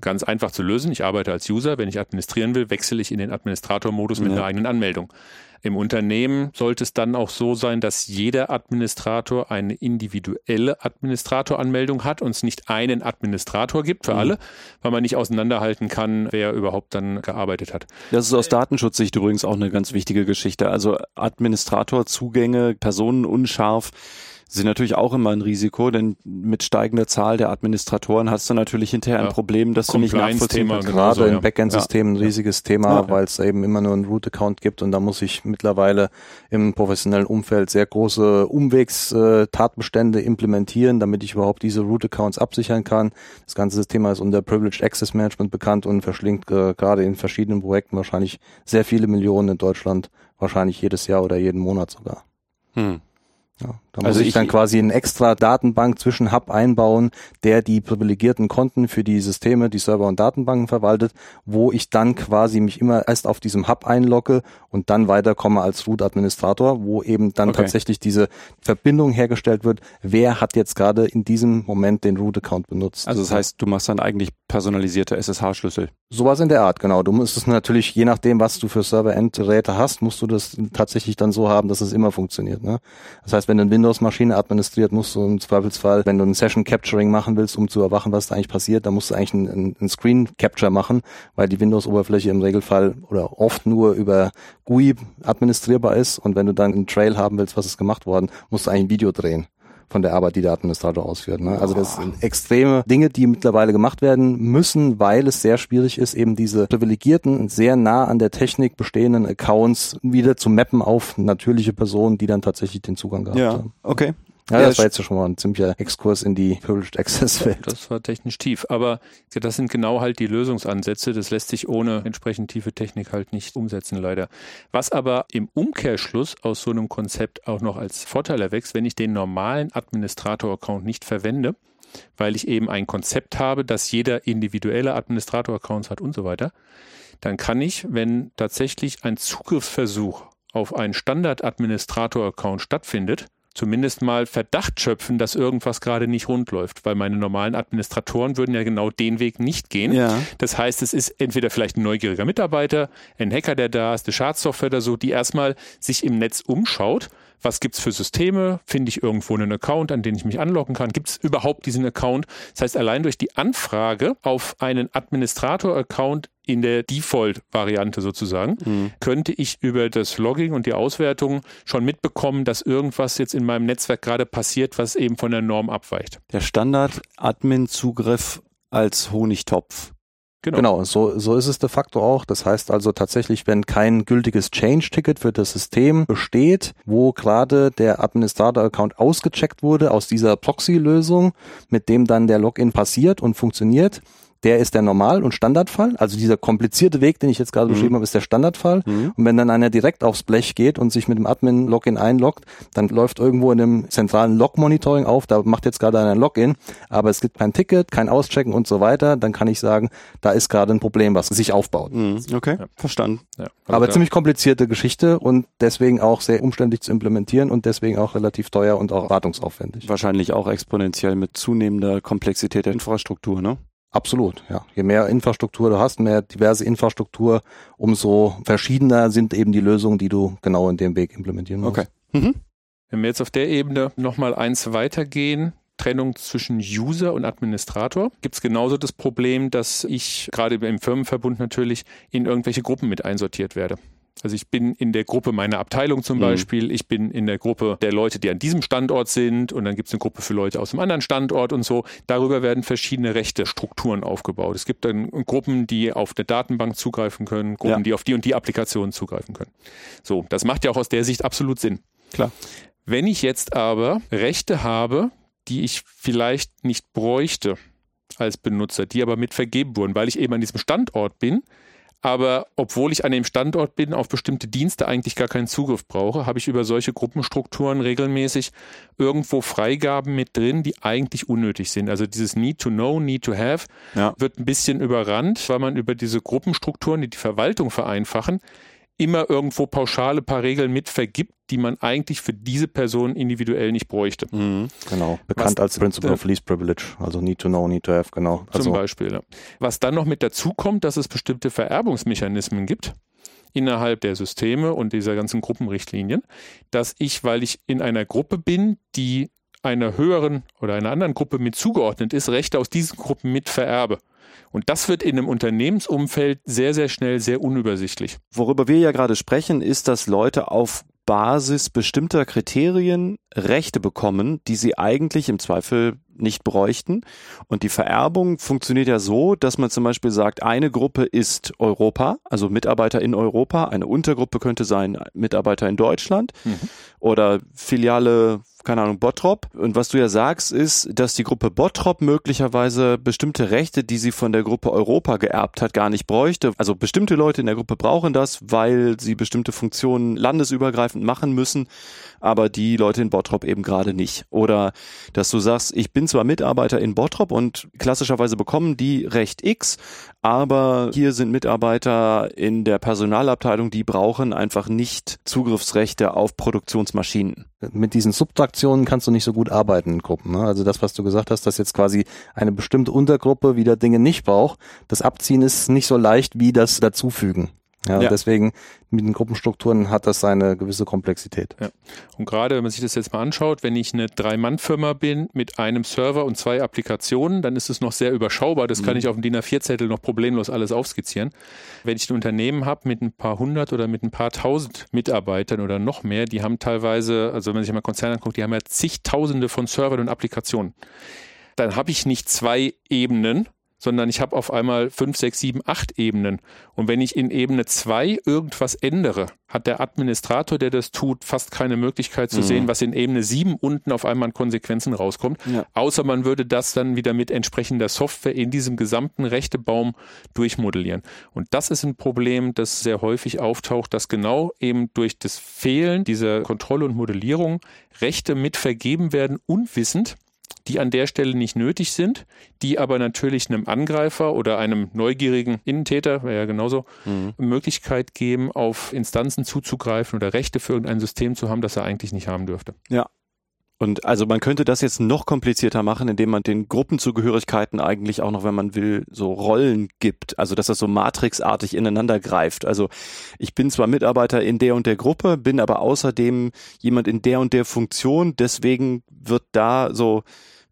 Ganz einfach zu lösen. Ich arbeite als User. Wenn ich administrieren will, wechsle ich in den Administrator-Modus mit ja. einer eigenen Anmeldung. Im Unternehmen sollte es dann auch so sein, dass jeder Administrator eine individuelle Administratoranmeldung hat und es nicht einen Administrator gibt für mhm. alle, weil man nicht auseinanderhalten kann, wer überhaupt dann gearbeitet hat. Das ist aus Datenschutzsicht übrigens auch eine ganz wichtige Geschichte. Also Administratorzugänge, personenunscharf sind natürlich auch immer ein Risiko, denn mit steigender Zahl der Administratoren hast du natürlich hinterher ein Problem, dass du nicht nachvollziehen kannst. Gerade in Backend-Systemen ein riesiges Thema, ja. weil es eben immer nur einen Root-Account gibt und da muss ich mittlerweile im professionellen Umfeld sehr große Umwegs-Tatbestände implementieren, damit ich überhaupt diese Root-Accounts absichern kann. Das ganze Thema ist unter Privileged Access Management bekannt und verschlingt äh, gerade in verschiedenen Projekten wahrscheinlich sehr viele Millionen in Deutschland, wahrscheinlich jedes Jahr oder jeden Monat sogar. Hm. Ja, da also muss ich, ich dann quasi eine extra Datenbank zwischen Hub einbauen, der die privilegierten Konten für die Systeme, die Server und Datenbanken verwaltet, wo ich dann quasi mich immer erst auf diesem Hub einlogge und dann weiterkomme als Root-Administrator, wo eben dann okay. tatsächlich diese Verbindung hergestellt wird, wer hat jetzt gerade in diesem Moment den Root-Account benutzt. Also das heißt, du machst dann eigentlich personalisierte SSH-Schlüssel. Sowas in der Art, genau. Du musst es natürlich, je nachdem, was du für Server-Endgeräte hast, musst du das tatsächlich dann so haben, dass es immer funktioniert. Ne? Das heißt, wenn du eine Windows-Maschine administriert, musst du im Zweifelsfall, wenn du ein Session-Capturing machen willst, um zu erwachen, was da eigentlich passiert, dann musst du eigentlich einen, einen Screen-Capture machen, weil die Windows-Oberfläche im Regelfall oder oft nur über GUI administrierbar ist. Und wenn du dann einen Trail haben willst, was ist gemacht worden, musst du eigentlich ein Video drehen von der Arbeit, die der Administrator ausführt. Ne? Also das sind extreme Dinge, die mittlerweile gemacht werden müssen, weil es sehr schwierig ist, eben diese privilegierten, sehr nah an der Technik bestehenden Accounts wieder zu mappen auf natürliche Personen, die dann tatsächlich den Zugang gehabt ja, haben. Okay. Ja, das war jetzt schon mal ein ziemlicher Exkurs in die Privileged Access Welt. Das war technisch tief, aber das sind genau halt die Lösungsansätze. Das lässt sich ohne entsprechend tiefe Technik halt nicht umsetzen, leider. Was aber im Umkehrschluss aus so einem Konzept auch noch als Vorteil erwächst, wenn ich den normalen Administrator-Account nicht verwende, weil ich eben ein Konzept habe, dass jeder individuelle Administrator-Accounts hat und so weiter, dann kann ich, wenn tatsächlich ein Zugriffsversuch auf einen Standard-Administrator-Account stattfindet, zumindest mal Verdacht schöpfen, dass irgendwas gerade nicht rund läuft, weil meine normalen Administratoren würden ja genau den Weg nicht gehen. Ja. Das heißt, es ist entweder vielleicht ein neugieriger Mitarbeiter, ein Hacker, der da ist, eine Schadsoftware oder so, die erstmal sich im Netz umschaut, was gibt's für Systeme? Finde ich irgendwo einen Account, an den ich mich anlocken kann? Gibt es überhaupt diesen Account? Das heißt, allein durch die Anfrage auf einen Administrator-Account in der Default-Variante sozusagen, mhm. könnte ich über das Logging und die Auswertung schon mitbekommen, dass irgendwas jetzt in meinem Netzwerk gerade passiert, was eben von der Norm abweicht. Der Standard-Admin-Zugriff als Honigtopf. Genau. genau, so, so ist es de facto auch. Das heißt also tatsächlich, wenn kein gültiges Change-Ticket für das System besteht, wo gerade der Administrator-Account ausgecheckt wurde aus dieser Proxy-Lösung, mit dem dann der Login passiert und funktioniert, der ist der Normal- und Standardfall. Also dieser komplizierte Weg, den ich jetzt gerade mhm. beschrieben habe, ist der Standardfall. Mhm. Und wenn dann einer direkt aufs Blech geht und sich mit dem Admin-Login einloggt, dann läuft irgendwo in einem zentralen Log-Monitoring auf, da macht jetzt gerade einer ein Login, aber es gibt kein Ticket, kein Auschecken und so weiter, dann kann ich sagen, da ist gerade ein Problem, was sich aufbaut. Mhm. Okay, ja. verstanden. Ja. Also aber ziemlich komplizierte Geschichte und deswegen auch sehr umständlich zu implementieren und deswegen auch relativ teuer und auch wartungsaufwendig. Wahrscheinlich auch exponentiell mit zunehmender Komplexität der Infrastruktur, ne? Absolut, ja. Je mehr Infrastruktur du hast, mehr diverse Infrastruktur, umso verschiedener sind eben die Lösungen, die du genau in dem Weg implementieren musst. Okay. Mhm. Wenn wir jetzt auf der Ebene nochmal eins weitergehen, Trennung zwischen User und Administrator, gibt es genauso das Problem, dass ich gerade im Firmenverbund natürlich in irgendwelche Gruppen mit einsortiert werde. Also ich bin in der Gruppe meiner Abteilung zum mhm. Beispiel, ich bin in der Gruppe der Leute, die an diesem Standort sind und dann gibt es eine Gruppe für Leute aus einem anderen Standort und so. Darüber werden verschiedene Rechte, Strukturen aufgebaut. Es gibt dann Gruppen, die auf eine Datenbank zugreifen können, Gruppen, ja. die auf die und die Applikationen zugreifen können. So, das macht ja auch aus der Sicht absolut Sinn. Klar. Wenn ich jetzt aber Rechte habe, die ich vielleicht nicht bräuchte als Benutzer, die aber mit vergeben wurden, weil ich eben an diesem Standort bin, aber obwohl ich an dem Standort bin, auf bestimmte Dienste eigentlich gar keinen Zugriff brauche, habe ich über solche Gruppenstrukturen regelmäßig irgendwo Freigaben mit drin, die eigentlich unnötig sind. Also dieses Need to Know, Need to Have ja. wird ein bisschen überrannt, weil man über diese Gruppenstrukturen, die die Verwaltung vereinfachen, immer irgendwo pauschale paar Regeln mit vergibt, die man eigentlich für diese Person individuell nicht bräuchte. Mhm, genau, bekannt Was, als Principle äh, of Least Privilege, also Need to Know, Need to Have, genau. Also, zum Beispiel. Ja. Was dann noch mit dazu kommt, dass es bestimmte Vererbungsmechanismen gibt innerhalb der Systeme und dieser ganzen Gruppenrichtlinien, dass ich, weil ich in einer Gruppe bin, die einer höheren oder einer anderen Gruppe mit zugeordnet ist, Rechte aus diesen Gruppen mit vererbe. Und das wird in einem Unternehmensumfeld sehr, sehr schnell sehr unübersichtlich. Worüber wir ja gerade sprechen, ist, dass Leute auf Basis bestimmter Kriterien Rechte bekommen, die sie eigentlich im Zweifel nicht bräuchten. Und die Vererbung funktioniert ja so, dass man zum Beispiel sagt, eine Gruppe ist Europa, also Mitarbeiter in Europa, eine Untergruppe könnte sein Mitarbeiter in Deutschland mhm. oder Filiale keine Ahnung, Bottrop. Und was du ja sagst, ist, dass die Gruppe Bottrop möglicherweise bestimmte Rechte, die sie von der Gruppe Europa geerbt hat, gar nicht bräuchte. Also bestimmte Leute in der Gruppe brauchen das, weil sie bestimmte Funktionen landesübergreifend machen müssen, aber die Leute in Bottrop eben gerade nicht. Oder dass du sagst, ich bin zwar Mitarbeiter in Bottrop und klassischerweise bekommen die Recht X, aber hier sind Mitarbeiter in der Personalabteilung, die brauchen einfach nicht Zugriffsrechte auf Produktionsmaschinen. Mit diesen Subtraktionen kannst du nicht so gut arbeiten in Gruppen. Ne? Also das, was du gesagt hast, dass jetzt quasi eine bestimmte Untergruppe wieder Dinge nicht braucht, das Abziehen ist nicht so leicht wie das Dazufügen. Ja, ja. deswegen mit den Gruppenstrukturen hat das seine gewisse Komplexität. Ja. Und gerade wenn man sich das jetzt mal anschaut, wenn ich eine Drei-Mann-Firma bin mit einem Server und zwei Applikationen, dann ist es noch sehr überschaubar. Das mhm. kann ich auf dem DIN A4-Zettel noch problemlos alles aufskizzieren. Wenn ich ein Unternehmen habe mit ein paar hundert oder mit ein paar tausend Mitarbeitern oder noch mehr, die haben teilweise, also wenn man sich mal Konzerne anguckt, die haben ja zigtausende von Servern und Applikationen. Dann habe ich nicht zwei Ebenen, sondern ich habe auf einmal fünf, sechs, sieben, acht Ebenen. Und wenn ich in Ebene zwei irgendwas ändere, hat der Administrator, der das tut, fast keine Möglichkeit zu mhm. sehen, was in Ebene sieben unten auf einmal an Konsequenzen rauskommt. Ja. Außer man würde das dann wieder mit entsprechender Software in diesem gesamten Rechtebaum durchmodellieren. Und das ist ein Problem, das sehr häufig auftaucht, dass genau eben durch das Fehlen dieser Kontrolle und Modellierung Rechte mit vergeben werden, unwissend die an der Stelle nicht nötig sind, die aber natürlich einem Angreifer oder einem neugierigen Innentäter, wäre ja genauso, mhm. Möglichkeit geben, auf Instanzen zuzugreifen oder Rechte für irgendein System zu haben, das er eigentlich nicht haben dürfte. Ja, und also man könnte das jetzt noch komplizierter machen, indem man den Gruppenzugehörigkeiten eigentlich auch noch, wenn man will, so Rollen gibt. Also dass das so matrixartig ineinander greift. Also ich bin zwar Mitarbeiter in der und der Gruppe, bin aber außerdem jemand in der und der Funktion. Deswegen wird da so,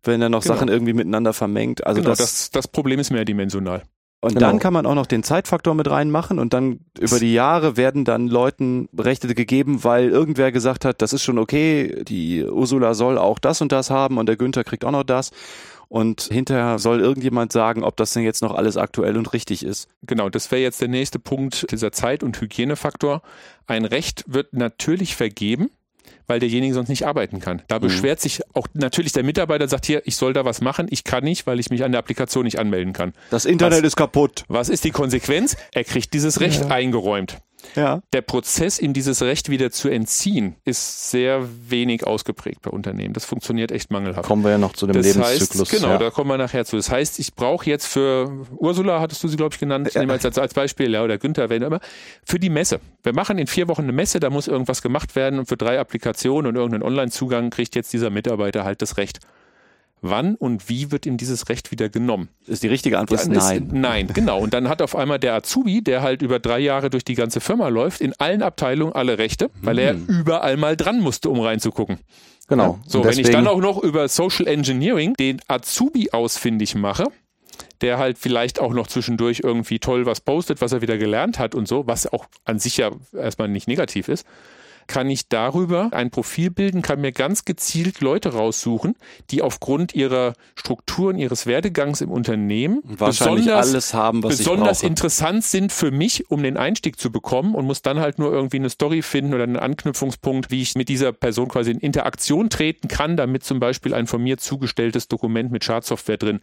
wenn er noch genau. Sachen irgendwie miteinander vermengt. Also genau, das, das, das Problem ist mehrdimensional. Und genau. dann kann man auch noch den Zeitfaktor mit reinmachen und dann über die Jahre werden dann Leuten Rechte gegeben, weil irgendwer gesagt hat, das ist schon okay, die Ursula soll auch das und das haben und der Günther kriegt auch noch das. Und hinterher soll irgendjemand sagen, ob das denn jetzt noch alles aktuell und richtig ist. Genau, das wäre jetzt der nächste Punkt, dieser Zeit- und Hygienefaktor. Ein Recht wird natürlich vergeben, weil derjenige sonst nicht arbeiten kann. Da mhm. beschwert sich auch natürlich der Mitarbeiter, sagt hier, ich soll da was machen, ich kann nicht, weil ich mich an der Applikation nicht anmelden kann. Das Internet was, ist kaputt. Was ist die Konsequenz? Er kriegt dieses Recht ja. eingeräumt. Ja. Der Prozess, ihm dieses Recht wieder zu entziehen, ist sehr wenig ausgeprägt bei Unternehmen. Das funktioniert echt mangelhaft. Kommen wir ja noch zu dem das Lebenszyklus. Heißt, genau, ja. da kommen wir nachher zu. Das heißt, ich brauche jetzt für Ursula, hattest du sie, glaube ich, genannt, ja. als, als Beispiel, ja, oder Günther, wenn immer, für die Messe. Wir machen in vier Wochen eine Messe, da muss irgendwas gemacht werden und für drei Applikationen und irgendeinen Online-Zugang kriegt jetzt dieser Mitarbeiter halt das Recht. Wann und wie wird ihm dieses Recht wieder genommen? Ist die richtige Antwort Dann nein. Ist, nein, genau. Und dann hat auf einmal der Azubi, der halt über drei Jahre durch die ganze Firma läuft, in allen Abteilungen alle Rechte, weil er Hm. überall mal dran musste, um reinzugucken. Genau. So, Und wenn ich dann auch noch über Social Engineering den Azubi ausfindig mache, der halt vielleicht auch noch zwischendurch irgendwie toll was postet, was er wieder gelernt hat und so, was auch an sich ja erstmal nicht negativ ist, kann ich darüber ein Profil bilden, kann mir ganz gezielt Leute raussuchen, die aufgrund ihrer Strukturen, ihres Werdegangs im Unternehmen Wahrscheinlich besonders, alles haben, was ich besonders interessant sind für mich, um den Einstieg zu bekommen und muss dann halt nur irgendwie eine Story finden oder einen Anknüpfungspunkt, wie ich mit dieser Person quasi in Interaktion treten kann, damit zum Beispiel ein von mir zugestelltes Dokument mit Schadsoftware drin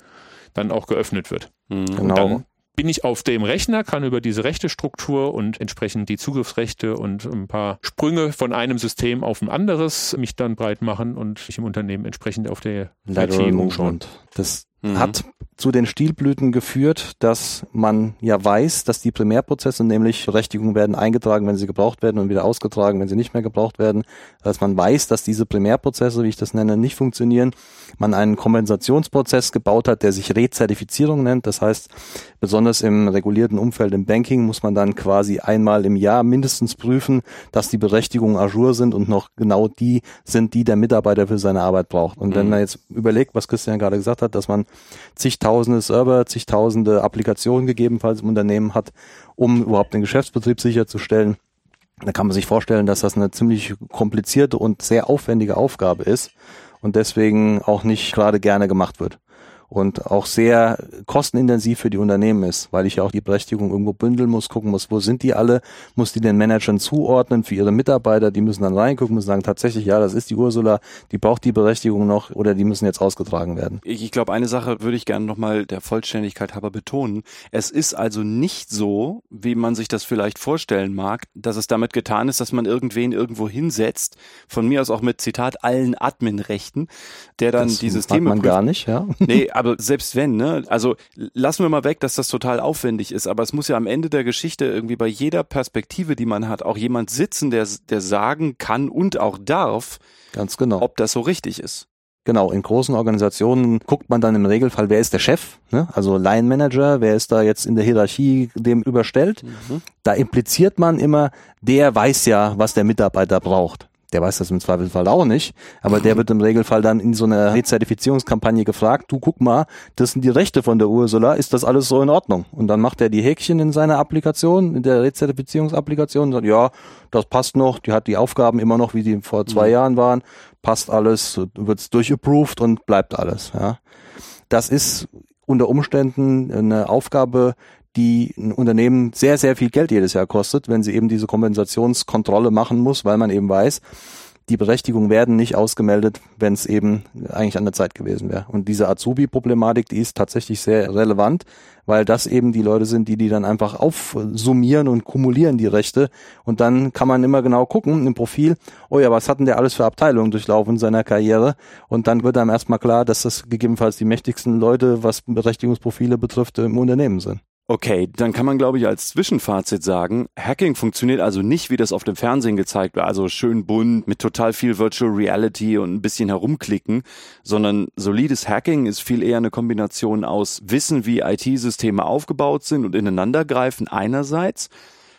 dann auch geöffnet wird. Genau. Und dann bin ich auf dem Rechner, kann über diese Rechtestruktur und entsprechend die Zugriffsrechte und ein paar Sprünge von einem System auf ein anderes mich dann breit machen und mich im Unternehmen entsprechend auf der Lateral IT umschauen. Movement. Das Mhm. hat zu den Stilblüten geführt, dass man ja weiß, dass die Primärprozesse, nämlich Berechtigungen werden eingetragen, wenn sie gebraucht werden und wieder ausgetragen, wenn sie nicht mehr gebraucht werden, dass man weiß, dass diese Primärprozesse, wie ich das nenne, nicht funktionieren. Man einen Kompensationsprozess gebaut hat, der sich Rezertifizierung nennt. Das heißt, besonders im regulierten Umfeld im Banking muss man dann quasi einmal im Jahr mindestens prüfen, dass die Berechtigungen ajour sind und noch genau die sind, die der Mitarbeiter für seine Arbeit braucht. Und wenn man jetzt überlegt, was Christian gerade gesagt hat, dass man zigtausende Server, zigtausende Applikationen gegebenenfalls im Unternehmen hat, um überhaupt den Geschäftsbetrieb sicherzustellen, da kann man sich vorstellen, dass das eine ziemlich komplizierte und sehr aufwendige Aufgabe ist und deswegen auch nicht gerade gerne gemacht wird. Und auch sehr kostenintensiv für die Unternehmen ist, weil ich ja auch die Berechtigung irgendwo bündeln muss, gucken muss, wo sind die alle, muss die den Managern zuordnen für ihre Mitarbeiter, die müssen dann reingucken, müssen sagen, tatsächlich, ja, das ist die Ursula, die braucht die Berechtigung noch oder die müssen jetzt ausgetragen werden. Ich, ich glaube, eine Sache würde ich gerne nochmal der Vollständigkeit halber betonen. Es ist also nicht so, wie man sich das vielleicht vorstellen mag, dass es damit getan ist, dass man irgendwen irgendwo hinsetzt, von mir aus auch mit Zitat allen Adminrechten, der dann das die Systeme man prüft. gar nicht, ja. Nee, (laughs) aber selbst wenn, ne? Also lassen wir mal weg, dass das total aufwendig ist, aber es muss ja am Ende der Geschichte irgendwie bei jeder Perspektive, die man hat, auch jemand sitzen, der, der sagen kann und auch darf, Ganz genau. ob das so richtig ist. Genau, in großen Organisationen guckt man dann im Regelfall, wer ist der Chef, ne? also Line Manager, wer ist da jetzt in der Hierarchie dem überstellt. Da impliziert man immer, der weiß ja, was der Mitarbeiter braucht. Der weiß das im Zweifelsfall auch nicht, aber der wird im Regelfall dann in so einer Rezertifizierungskampagne gefragt, du guck mal, das sind die Rechte von der Ursula, ist das alles so in Ordnung? Und dann macht er die Häkchen in seiner Applikation, in der Rezertifizierungsapplikation und sagt, ja, das passt noch, die hat die Aufgaben immer noch, wie die vor zwei Jahren waren, passt alles, wird's durchapproved und bleibt alles. Ja. Das ist unter Umständen eine Aufgabe, die ein Unternehmen sehr, sehr viel Geld jedes Jahr kostet, wenn sie eben diese Kompensationskontrolle machen muss, weil man eben weiß, die Berechtigungen werden nicht ausgemeldet, wenn es eben eigentlich an der Zeit gewesen wäre. Und diese Azubi-Problematik, die ist tatsächlich sehr relevant, weil das eben die Leute sind, die die dann einfach aufsummieren und kumulieren die Rechte. Und dann kann man immer genau gucken im Profil, oh ja, was hat denn der alles für Abteilungen durchlaufen in seiner Karriere? Und dann wird einem erstmal klar, dass das gegebenenfalls die mächtigsten Leute, was Berechtigungsprofile betrifft, im Unternehmen sind. Okay, dann kann man, glaube ich, als Zwischenfazit sagen, Hacking funktioniert also nicht, wie das auf dem Fernsehen gezeigt wird, also schön bunt, mit total viel Virtual Reality und ein bisschen herumklicken, sondern solides Hacking ist viel eher eine Kombination aus Wissen, wie IT-Systeme aufgebaut sind und ineinandergreifen einerseits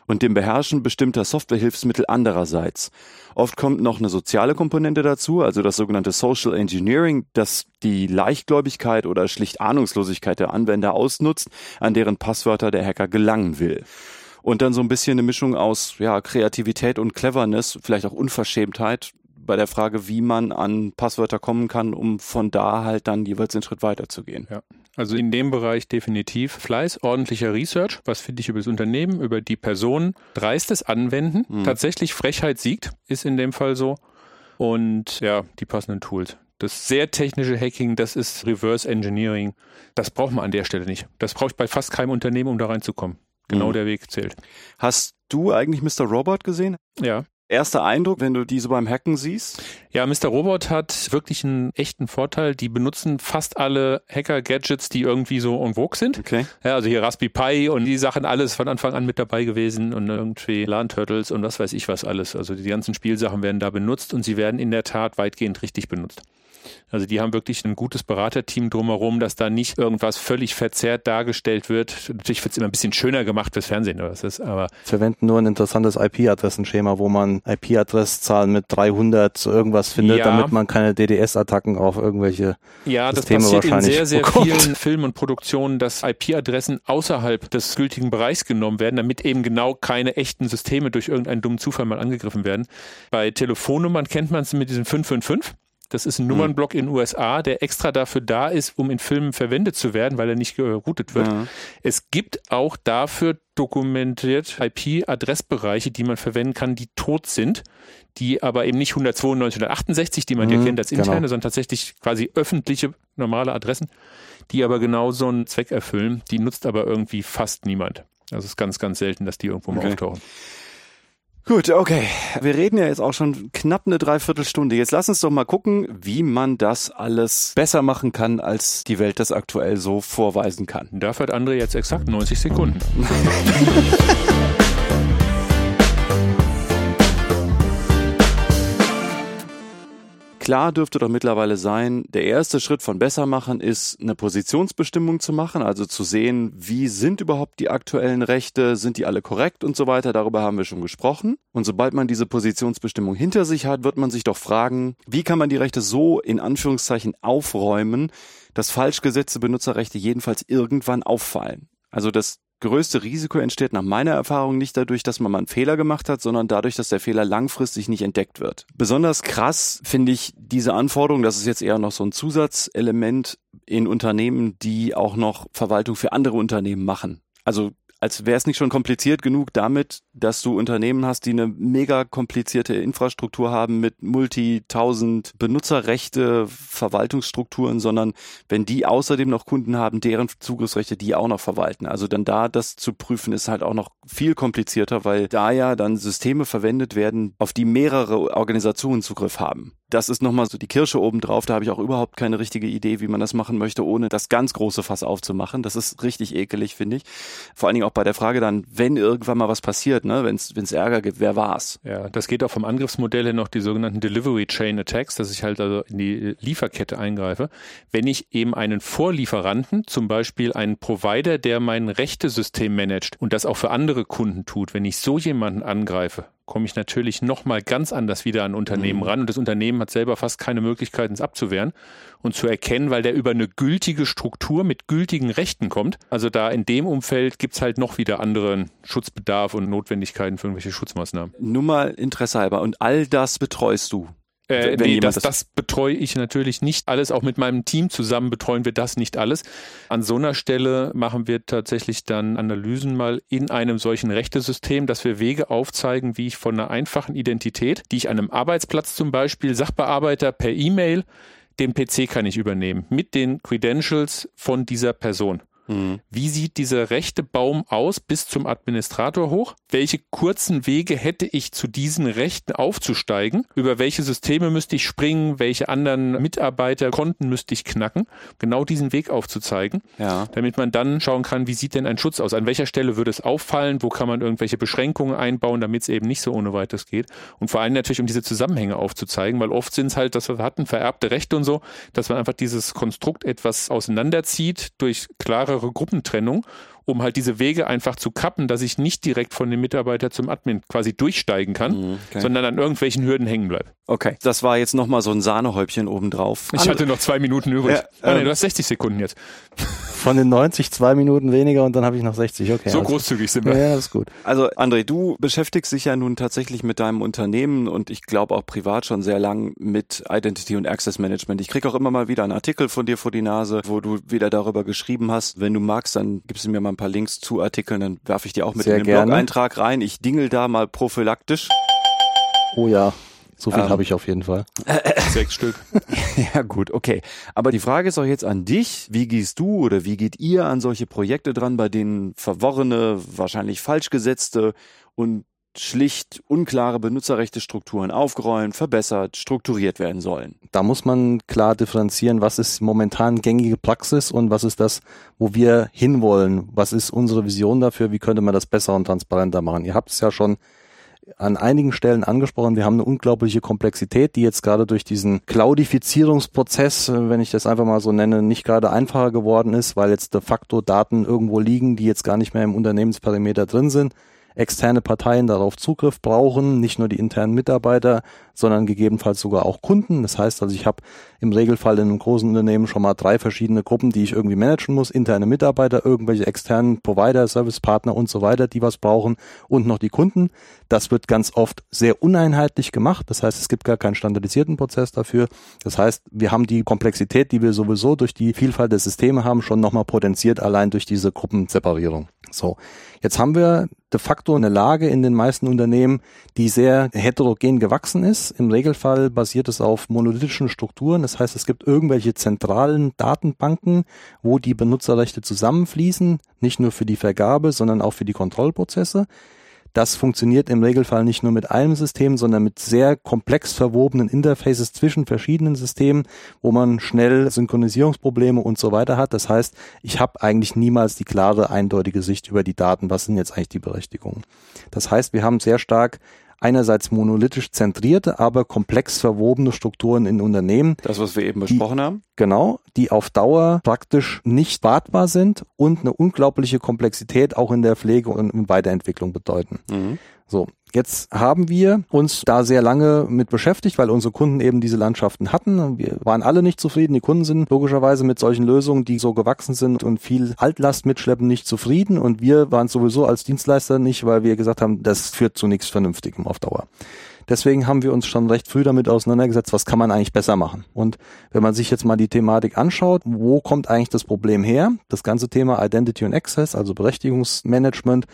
und dem Beherrschen bestimmter Softwarehilfsmittel andererseits. Oft kommt noch eine soziale Komponente dazu, also das sogenannte Social Engineering, das die Leichtgläubigkeit oder schlicht Ahnungslosigkeit der Anwender ausnutzt, an deren Passwörter der Hacker gelangen will. Und dann so ein bisschen eine Mischung aus ja, Kreativität und Cleverness, vielleicht auch Unverschämtheit bei der Frage, wie man an Passwörter kommen kann, um von da halt dann jeweils einen Schritt weiterzugehen. Ja. Also in dem Bereich definitiv Fleiß, ordentlicher Research, was finde ich über das Unternehmen, über die Person, dreistes Anwenden, Mhm. tatsächlich Frechheit siegt, ist in dem Fall so. Und ja, die passenden Tools. Das sehr technische Hacking, das ist Reverse Engineering. Das braucht man an der Stelle nicht. Das brauche ich bei fast keinem Unternehmen, um da reinzukommen. Genau Mhm. der Weg zählt. Hast du eigentlich Mr. Robot gesehen? Ja. Erster Eindruck, wenn du diese beim Hacken siehst? Ja, Mr. Robot hat wirklich einen echten Vorteil. Die benutzen fast alle Hacker-Gadgets, die irgendwie so en vogue sind. Okay. Ja, also hier Raspberry Pi und die Sachen alles von Anfang an mit dabei gewesen und irgendwie LAN Turtles und was weiß ich was alles. Also die ganzen Spielsachen werden da benutzt und sie werden in der Tat weitgehend richtig benutzt. Also die haben wirklich ein gutes Beraterteam drumherum, dass da nicht irgendwas völlig verzerrt dargestellt wird. Natürlich wird es immer ein bisschen schöner gemacht fürs Fernsehen, oder was ist, aber. Verwenden nur ein interessantes IP-Adressenschema, wo man IP-Adresszahlen mit 300 irgendwas findet, ja. damit man keine DDS-Attacken auf irgendwelche Ja, das Systeme passiert in sehr, sehr bekommt. vielen Filmen und Produktionen, dass IP-Adressen außerhalb des gültigen Bereichs genommen werden, damit eben genau keine echten Systeme durch irgendeinen dummen Zufall mal angegriffen werden. Bei Telefonnummern kennt man es mit diesem 555. Das ist ein Nummernblock in den USA, der extra dafür da ist, um in Filmen verwendet zu werden, weil er nicht geroutet wird. Ja. Es gibt auch dafür dokumentiert IP-Adressbereiche, die man verwenden kann, die tot sind, die aber eben nicht 192, 168, die man mhm, hier kennt als genau. interne, genau. sondern tatsächlich quasi öffentliche normale Adressen, die aber genau so einen Zweck erfüllen. Die nutzt aber irgendwie fast niemand. Also es ist ganz, ganz selten, dass die irgendwo okay. mal auftauchen. Gut, okay. Wir reden ja jetzt auch schon knapp eine Dreiviertelstunde. Jetzt lass uns doch mal gucken, wie man das alles besser machen kann, als die Welt das aktuell so vorweisen kann. Dafür hat André jetzt exakt 90 Sekunden. (laughs) Klar dürfte doch mittlerweile sein, der erste Schritt von Bessermachen ist, eine Positionsbestimmung zu machen, also zu sehen, wie sind überhaupt die aktuellen Rechte, sind die alle korrekt und so weiter. Darüber haben wir schon gesprochen. Und sobald man diese Positionsbestimmung hinter sich hat, wird man sich doch fragen, wie kann man die Rechte so in Anführungszeichen aufräumen, dass falsch gesetzte Benutzerrechte jedenfalls irgendwann auffallen. Also das größte Risiko entsteht nach meiner Erfahrung nicht dadurch, dass man mal einen Fehler gemacht hat, sondern dadurch, dass der Fehler langfristig nicht entdeckt wird. Besonders krass finde ich diese Anforderung, das ist jetzt eher noch so ein Zusatzelement in Unternehmen, die auch noch Verwaltung für andere Unternehmen machen. Also als wäre es nicht schon kompliziert genug damit, dass du Unternehmen hast, die eine mega komplizierte Infrastruktur haben mit multi-tausend Benutzerrechte, Verwaltungsstrukturen, sondern wenn die außerdem noch Kunden haben, deren Zugriffsrechte die auch noch verwalten. Also dann da das zu prüfen ist halt auch noch viel komplizierter, weil da ja dann Systeme verwendet werden, auf die mehrere Organisationen Zugriff haben das ist nochmal so die Kirsche obendrauf. Da habe ich auch überhaupt keine richtige Idee, wie man das machen möchte, ohne das ganz große Fass aufzumachen. Das ist richtig ekelig, finde ich. Vor allen Dingen auch bei der Frage dann, wenn irgendwann mal was passiert, ne, wenn es Ärger gibt, wer war's? Ja, das geht auch vom Angriffsmodell her noch die sogenannten Delivery Chain Attacks, dass ich halt also in die Lieferkette eingreife. Wenn ich eben einen Vorlieferanten, zum Beispiel einen Provider, der mein Rechtesystem managt und das auch für andere Kunden tut, wenn ich so jemanden angreife, komme ich natürlich nochmal ganz anders wieder an Unternehmen mhm. ran und das Unternehmen hat selber fast keine Möglichkeiten, es abzuwehren und zu erkennen, weil der über eine gültige Struktur mit gültigen Rechten kommt. Also da in dem Umfeld gibt's halt noch wieder anderen Schutzbedarf und Notwendigkeiten für irgendwelche Schutzmaßnahmen. Nur mal Interesse halber und all das betreust du. Äh, nee, das, das betreue ich natürlich nicht alles. Auch mit meinem Team zusammen betreuen wir das nicht alles. An so einer Stelle machen wir tatsächlich dann Analysen mal in einem solchen Rechtesystem, dass wir Wege aufzeigen, wie ich von einer einfachen Identität, die ich an einem Arbeitsplatz zum Beispiel Sachbearbeiter per E-Mail, den PC kann ich übernehmen mit den Credentials von dieser Person. Mhm. Wie sieht dieser rechte Baum aus bis zum Administrator hoch? Welche kurzen Wege hätte ich zu diesen Rechten aufzusteigen? Über welche Systeme müsste ich springen? Welche anderen Mitarbeiterkonten müsste ich knacken? Genau diesen Weg aufzuzeigen, ja. damit man dann schauen kann, wie sieht denn ein Schutz aus? An welcher Stelle würde es auffallen? Wo kann man irgendwelche Beschränkungen einbauen, damit es eben nicht so ohne weiteres geht? Und vor allem natürlich, um diese Zusammenhänge aufzuzeigen, weil oft sind es halt, dass wir hatten vererbte Rechte und so, dass man einfach dieses Konstrukt etwas auseinanderzieht durch klare klarere Gruppentrennung, um halt diese Wege einfach zu kappen, dass ich nicht direkt von dem Mitarbeiter zum Admin quasi durchsteigen kann, mhm, okay. sondern an irgendwelchen Hürden hängen bleibe. Okay, das war jetzt nochmal so ein Sahnehäubchen obendrauf. Ich hatte noch zwei Minuten übrig. Ja, oh, nee, ähm, du hast 60 Sekunden jetzt. Von den 90 zwei Minuten weniger und dann habe ich noch 60. Okay. So also, großzügig sind wir. Ja, ist gut. Also André, du beschäftigst dich ja nun tatsächlich mit deinem Unternehmen und ich glaube auch privat schon sehr lang mit Identity und Access Management. Ich krieg auch immer mal wieder einen Artikel von dir vor die Nase, wo du wieder darüber geschrieben hast. Wenn du magst, dann gibst du mir mal ein paar Links zu Artikeln, dann werfe ich dir auch mit sehr in den Blog-Eintrag rein. Ich dingel da mal prophylaktisch. Oh ja. So viel ähm, habe ich auf jeden Fall. (laughs) Sechs Stück. (laughs) ja gut, okay. Aber die Frage ist auch jetzt an dich. Wie gehst du oder wie geht ihr an solche Projekte dran, bei denen verworrene, wahrscheinlich falsch gesetzte und schlicht unklare Benutzerrechte Strukturen aufgeräumt, verbessert, strukturiert werden sollen. Da muss man klar differenzieren, was ist momentan gängige Praxis und was ist das, wo wir hinwollen. Was ist unsere Vision dafür? Wie könnte man das besser und transparenter machen? Ihr habt es ja schon an einigen Stellen angesprochen. Wir haben eine unglaubliche Komplexität, die jetzt gerade durch diesen Cloudifizierungsprozess, wenn ich das einfach mal so nenne, nicht gerade einfacher geworden ist, weil jetzt de facto Daten irgendwo liegen, die jetzt gar nicht mehr im Unternehmensperimeter drin sind externe Parteien darauf Zugriff brauchen, nicht nur die internen Mitarbeiter, sondern gegebenenfalls sogar auch Kunden. Das heißt also, ich habe im Regelfall in einem großen Unternehmen schon mal drei verschiedene Gruppen, die ich irgendwie managen muss, interne Mitarbeiter, irgendwelche externen Provider, Servicepartner und so weiter, die was brauchen und noch die Kunden. Das wird ganz oft sehr uneinheitlich gemacht. Das heißt, es gibt gar keinen standardisierten Prozess dafür. Das heißt, wir haben die Komplexität, die wir sowieso durch die Vielfalt der Systeme haben, schon nochmal potenziert, allein durch diese Gruppenseparierung. So. Jetzt haben wir de facto eine Lage in den meisten Unternehmen, die sehr heterogen gewachsen ist. Im Regelfall basiert es auf monolithischen Strukturen. Das heißt, es gibt irgendwelche zentralen Datenbanken, wo die Benutzerrechte zusammenfließen, nicht nur für die Vergabe, sondern auch für die Kontrollprozesse. Das funktioniert im Regelfall nicht nur mit einem System, sondern mit sehr komplex verwobenen Interfaces zwischen verschiedenen Systemen, wo man schnell Synchronisierungsprobleme und so weiter hat. Das heißt, ich habe eigentlich niemals die klare, eindeutige Sicht über die Daten. Was sind jetzt eigentlich die Berechtigungen? Das heißt, wir haben sehr stark einerseits monolithisch zentrierte, aber komplex verwobene Strukturen in Unternehmen. Das, was wir eben besprochen die, haben? Genau, die auf Dauer praktisch nicht wartbar sind und eine unglaubliche Komplexität auch in der Pflege und Weiterentwicklung bedeuten. Mhm. So, jetzt haben wir uns da sehr lange mit beschäftigt, weil unsere Kunden eben diese Landschaften hatten. Wir waren alle nicht zufrieden. Die Kunden sind logischerweise mit solchen Lösungen, die so gewachsen sind und viel Altlast mitschleppen, nicht zufrieden. Und wir waren sowieso als Dienstleister nicht, weil wir gesagt haben, das führt zu nichts Vernünftigem auf Dauer. Deswegen haben wir uns schon recht früh damit auseinandergesetzt, was kann man eigentlich besser machen. Und wenn man sich jetzt mal die Thematik anschaut, wo kommt eigentlich das Problem her? Das ganze Thema Identity und Access, also Berechtigungsmanagement,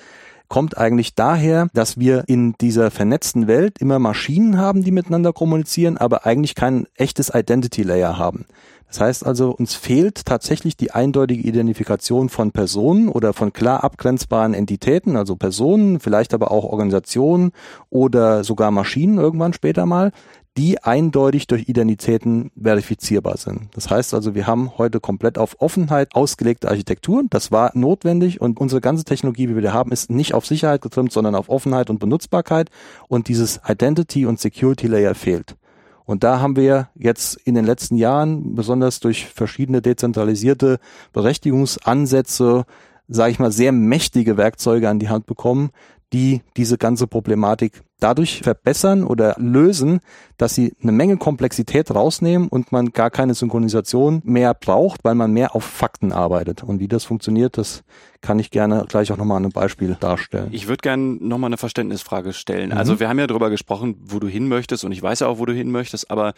kommt eigentlich daher, dass wir in dieser vernetzten Welt immer Maschinen haben, die miteinander kommunizieren, aber eigentlich kein echtes Identity Layer haben. Das heißt also, uns fehlt tatsächlich die eindeutige Identifikation von Personen oder von klar abgrenzbaren Entitäten, also Personen, vielleicht aber auch Organisationen oder sogar Maschinen irgendwann später mal, die eindeutig durch Identitäten verifizierbar sind. Das heißt also, wir haben heute komplett auf Offenheit ausgelegte Architekturen. Das war notwendig und unsere ganze Technologie, wie wir da haben, ist nicht auf Sicherheit getrimmt, sondern auf Offenheit und Benutzbarkeit. Und dieses Identity und Security Layer fehlt. Und da haben wir jetzt in den letzten Jahren, besonders durch verschiedene dezentralisierte Berechtigungsansätze, sage ich mal, sehr mächtige Werkzeuge an die Hand bekommen, die diese ganze Problematik dadurch verbessern oder lösen, dass sie eine Menge Komplexität rausnehmen und man gar keine Synchronisation mehr braucht, weil man mehr auf Fakten arbeitet. Und wie das funktioniert, das kann ich gerne gleich auch nochmal an einem Beispiel darstellen. Ich würde gerne nochmal eine Verständnisfrage stellen. Mhm. Also wir haben ja darüber gesprochen, wo du hin möchtest und ich weiß ja auch, wo du hin möchtest, aber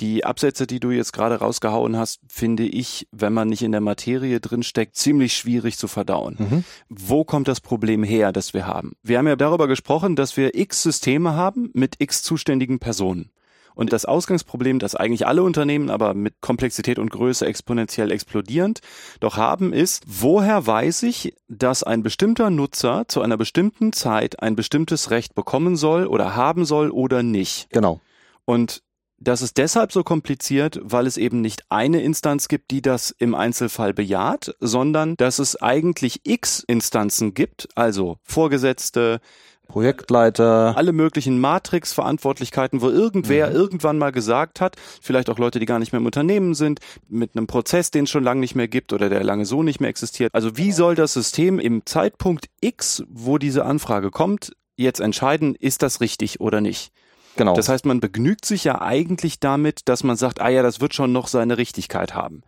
die Absätze, die du jetzt gerade rausgehauen hast, finde ich, wenn man nicht in der Materie drinsteckt, ziemlich schwierig zu verdauen. Mhm. Wo kommt das Problem her, das wir haben? Wir haben ja darüber gesprochen, dass wir x Systeme haben mit x zuständigen Personen. Und das Ausgangsproblem, das eigentlich alle Unternehmen aber mit Komplexität und Größe exponentiell explodierend doch haben, ist, woher weiß ich, dass ein bestimmter Nutzer zu einer bestimmten Zeit ein bestimmtes Recht bekommen soll oder haben soll oder nicht? Genau. Und das ist deshalb so kompliziert, weil es eben nicht eine Instanz gibt, die das im Einzelfall bejaht, sondern dass es eigentlich x Instanzen gibt, also Vorgesetzte, Projektleiter. Alle möglichen Matrix-Verantwortlichkeiten, wo irgendwer mhm. irgendwann mal gesagt hat, vielleicht auch Leute, die gar nicht mehr im Unternehmen sind, mit einem Prozess, den es schon lange nicht mehr gibt oder der lange so nicht mehr existiert. Also wie soll das System im Zeitpunkt X, wo diese Anfrage kommt, jetzt entscheiden, ist das richtig oder nicht? Genau. Das heißt, man begnügt sich ja eigentlich damit, dass man sagt, ah ja, das wird schon noch seine Richtigkeit haben.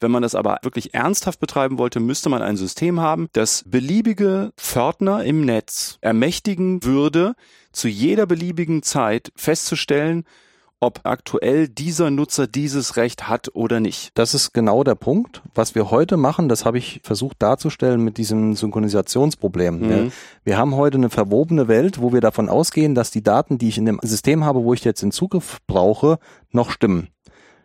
Wenn man das aber wirklich ernsthaft betreiben wollte, müsste man ein System haben, das beliebige Pförtner im Netz ermächtigen würde, zu jeder beliebigen Zeit festzustellen, ob aktuell dieser Nutzer dieses Recht hat oder nicht. Das ist genau der Punkt. Was wir heute machen, das habe ich versucht darzustellen mit diesem Synchronisationsproblem. Mhm. Wir haben heute eine verwobene Welt, wo wir davon ausgehen, dass die Daten, die ich in dem System habe, wo ich jetzt den Zugriff brauche, noch stimmen.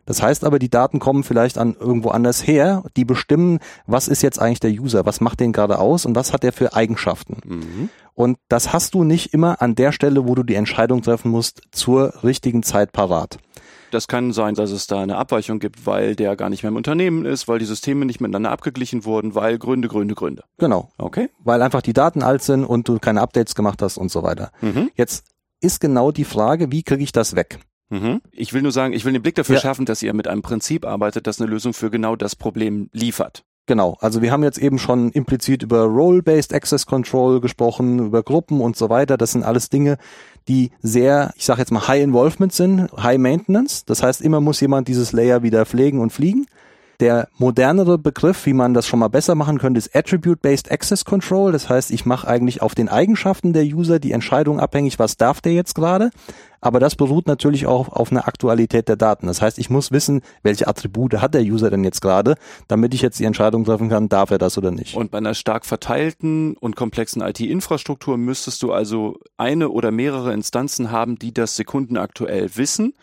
Das heißt aber, die Daten kommen vielleicht an irgendwo anders her, die bestimmen, was ist jetzt eigentlich der User, was macht den gerade aus und was hat er für Eigenschaften. Mhm. Und das hast du nicht immer an der Stelle, wo du die Entscheidung treffen musst, zur richtigen Zeit parat. Das kann sein, dass es da eine Abweichung gibt, weil der gar nicht mehr im Unternehmen ist, weil die Systeme nicht miteinander abgeglichen wurden, weil Gründe, Gründe, Gründe. Genau. Okay. Weil einfach die Daten alt sind und du keine Updates gemacht hast und so weiter. Mhm. Jetzt ist genau die Frage, wie kriege ich das weg? Mhm. Ich will nur sagen, ich will den Blick dafür ja. schärfen, dass ihr mit einem Prinzip arbeitet, das eine Lösung für genau das Problem liefert. Genau, also wir haben jetzt eben schon implizit über Role-Based Access Control gesprochen, über Gruppen und so weiter. Das sind alles Dinge, die sehr, ich sage jetzt mal, High Involvement sind, High Maintenance. Das heißt, immer muss jemand dieses Layer wieder pflegen und fliegen. Der modernere Begriff, wie man das schon mal besser machen könnte, ist Attribute-Based Access Control. Das heißt, ich mache eigentlich auf den Eigenschaften der User die Entscheidung abhängig, was darf der jetzt gerade. Aber das beruht natürlich auch auf einer Aktualität der Daten. Das heißt, ich muss wissen, welche Attribute hat der User denn jetzt gerade, damit ich jetzt die Entscheidung treffen kann, darf er das oder nicht. Und bei einer stark verteilten und komplexen IT-Infrastruktur müsstest du also eine oder mehrere Instanzen haben, die das sekundenaktuell wissen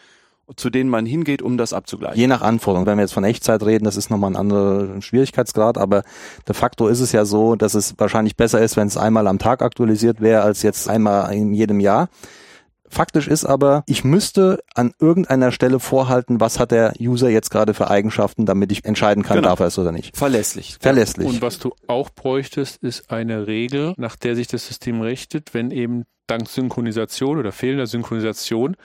zu denen man hingeht, um das abzugleichen? Je nach Anforderung. Wenn wir jetzt von Echtzeit reden, das ist nochmal ein anderer Schwierigkeitsgrad, aber de facto ist es ja so, dass es wahrscheinlich besser ist, wenn es einmal am Tag aktualisiert wäre, als jetzt einmal in jedem Jahr. Faktisch ist aber, ich müsste an irgendeiner Stelle vorhalten, was hat der User jetzt gerade für Eigenschaften, damit ich entscheiden kann, genau. darf er es oder nicht. Verlässlich. Verlässlich. Und was du auch bräuchtest, ist eine Regel, nach der sich das System richtet, wenn eben dank Synchronisation oder fehlender Synchronisation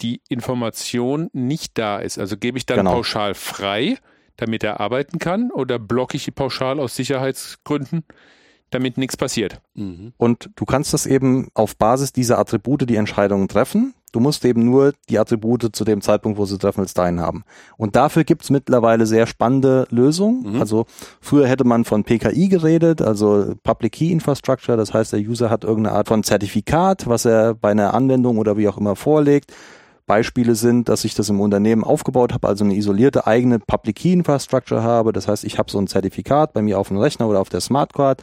die Information nicht da ist. Also gebe ich dann genau. pauschal frei, damit er arbeiten kann, oder blocke ich die pauschal aus Sicherheitsgründen, damit nichts passiert? Mhm. Und du kannst das eben auf Basis dieser Attribute die Entscheidungen treffen. Du musst eben nur die Attribute zu dem Zeitpunkt, wo sie treffen, als dein haben. Und dafür gibt's mittlerweile sehr spannende Lösungen. Mhm. Also früher hätte man von PKI geredet, also Public Key Infrastructure. Das heißt, der User hat irgendeine Art von Zertifikat, was er bei einer Anwendung oder wie auch immer vorlegt. Beispiele sind, dass ich das im Unternehmen aufgebaut habe, also eine isolierte eigene Public Key Infrastructure habe. Das heißt, ich habe so ein Zertifikat bei mir auf dem Rechner oder auf der Smartcard.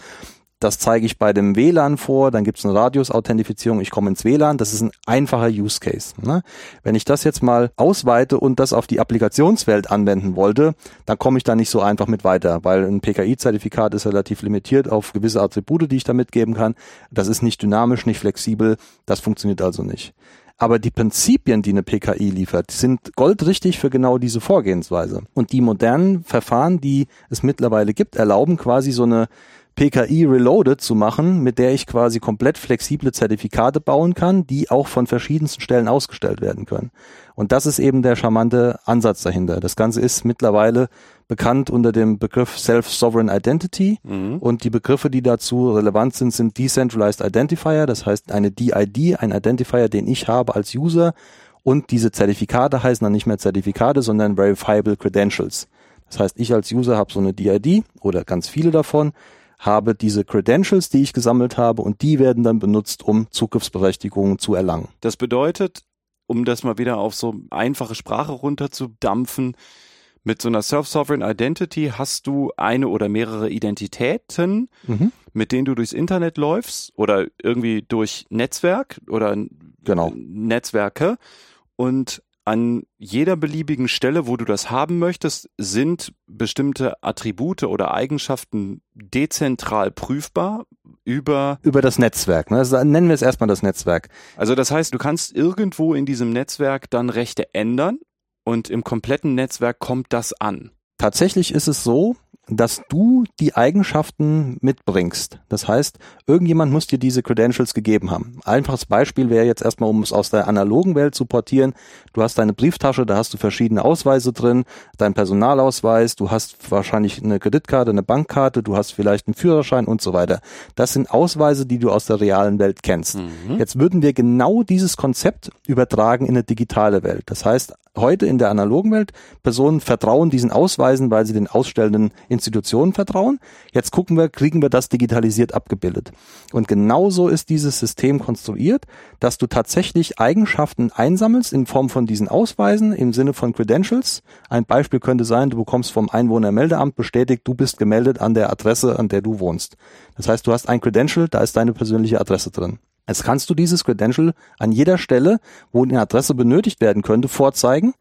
Das zeige ich bei dem WLAN vor, dann gibt es eine Radius-Authentifizierung, ich komme ins WLAN, das ist ein einfacher Use Case. Ne? Wenn ich das jetzt mal ausweite und das auf die Applikationswelt anwenden wollte, dann komme ich da nicht so einfach mit weiter, weil ein PKI-Zertifikat ist relativ limitiert auf gewisse Attribute, die ich da mitgeben kann. Das ist nicht dynamisch, nicht flexibel, das funktioniert also nicht. Aber die Prinzipien, die eine PKI liefert, sind goldrichtig für genau diese Vorgehensweise. Und die modernen Verfahren, die es mittlerweile gibt, erlauben quasi so eine PKI Reloaded zu machen, mit der ich quasi komplett flexible Zertifikate bauen kann, die auch von verschiedensten Stellen ausgestellt werden können. Und das ist eben der charmante Ansatz dahinter. Das Ganze ist mittlerweile bekannt unter dem Begriff Self-Sovereign Identity mhm. und die Begriffe, die dazu relevant sind, sind Decentralized Identifier, das heißt eine DID, ein Identifier, den ich habe als User und diese Zertifikate heißen dann nicht mehr Zertifikate, sondern Verifiable Credentials. Das heißt, ich als User habe so eine DID oder ganz viele davon, habe diese Credentials, die ich gesammelt habe und die werden dann benutzt, um Zugriffsberechtigungen zu erlangen. Das bedeutet, um das mal wieder auf so einfache Sprache runterzudampfen, mit so einer Self-Sovereign Identity hast du eine oder mehrere Identitäten, mhm. mit denen du durchs Internet läufst oder irgendwie durch Netzwerk oder genau. Netzwerke und an jeder beliebigen Stelle, wo du das haben möchtest, sind bestimmte Attribute oder Eigenschaften dezentral prüfbar über über das Netzwerk. Ne? Also nennen wir es erstmal das Netzwerk. Also das heißt, du kannst irgendwo in diesem Netzwerk dann Rechte ändern und im kompletten Netzwerk kommt das an. Tatsächlich ist es so, dass du die Eigenschaften mitbringst. Das heißt, irgendjemand muss dir diese Credentials gegeben haben. Einfaches Beispiel wäre jetzt erstmal, um es aus der analogen Welt zu portieren. Du hast deine Brieftasche, da hast du verschiedene Ausweise drin, dein Personalausweis, du hast wahrscheinlich eine Kreditkarte, eine Bankkarte, du hast vielleicht einen Führerschein und so weiter. Das sind Ausweise, die du aus der realen Welt kennst. Mhm. Jetzt würden wir genau dieses Konzept übertragen in eine digitale Welt. Das heißt, heute in der analogen Welt, Personen vertrauen diesen Ausweisen, weil sie den ausstellenden Institutionen vertrauen. Jetzt gucken wir, kriegen wir das digitalisiert abgebildet. Und genauso ist dieses System konstruiert, dass du tatsächlich Eigenschaften einsammelst in Form von diesen Ausweisen im Sinne von Credentials. Ein Beispiel könnte sein, du bekommst vom Einwohnermeldeamt bestätigt, du bist gemeldet an der Adresse, an der du wohnst. Das heißt, du hast ein Credential, da ist deine persönliche Adresse drin. Jetzt kannst du dieses Credential an jeder Stelle, wo eine Adresse benötigt werden könnte, vorzeigen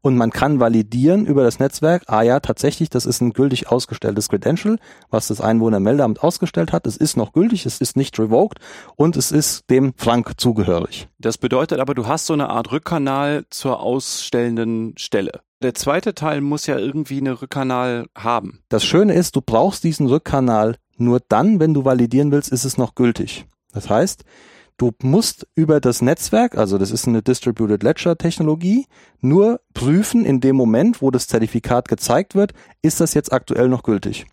und man kann validieren über das Netzwerk, ah ja, tatsächlich, das ist ein gültig ausgestelltes Credential, was das Einwohnermeldeamt ausgestellt hat. Es ist noch gültig, es ist nicht revoked und es ist dem Frank zugehörig. Das bedeutet aber, du hast so eine Art Rückkanal zur ausstellenden Stelle. Der zweite Teil muss ja irgendwie eine Rückkanal haben. Das Schöne ist, du brauchst diesen Rückkanal nur dann, wenn du validieren willst, ist es noch gültig. Das heißt, Du musst über das Netzwerk, also das ist eine Distributed Ledger Technologie, nur prüfen in dem Moment, wo das Zertifikat gezeigt wird, ist das jetzt aktuell noch gültig.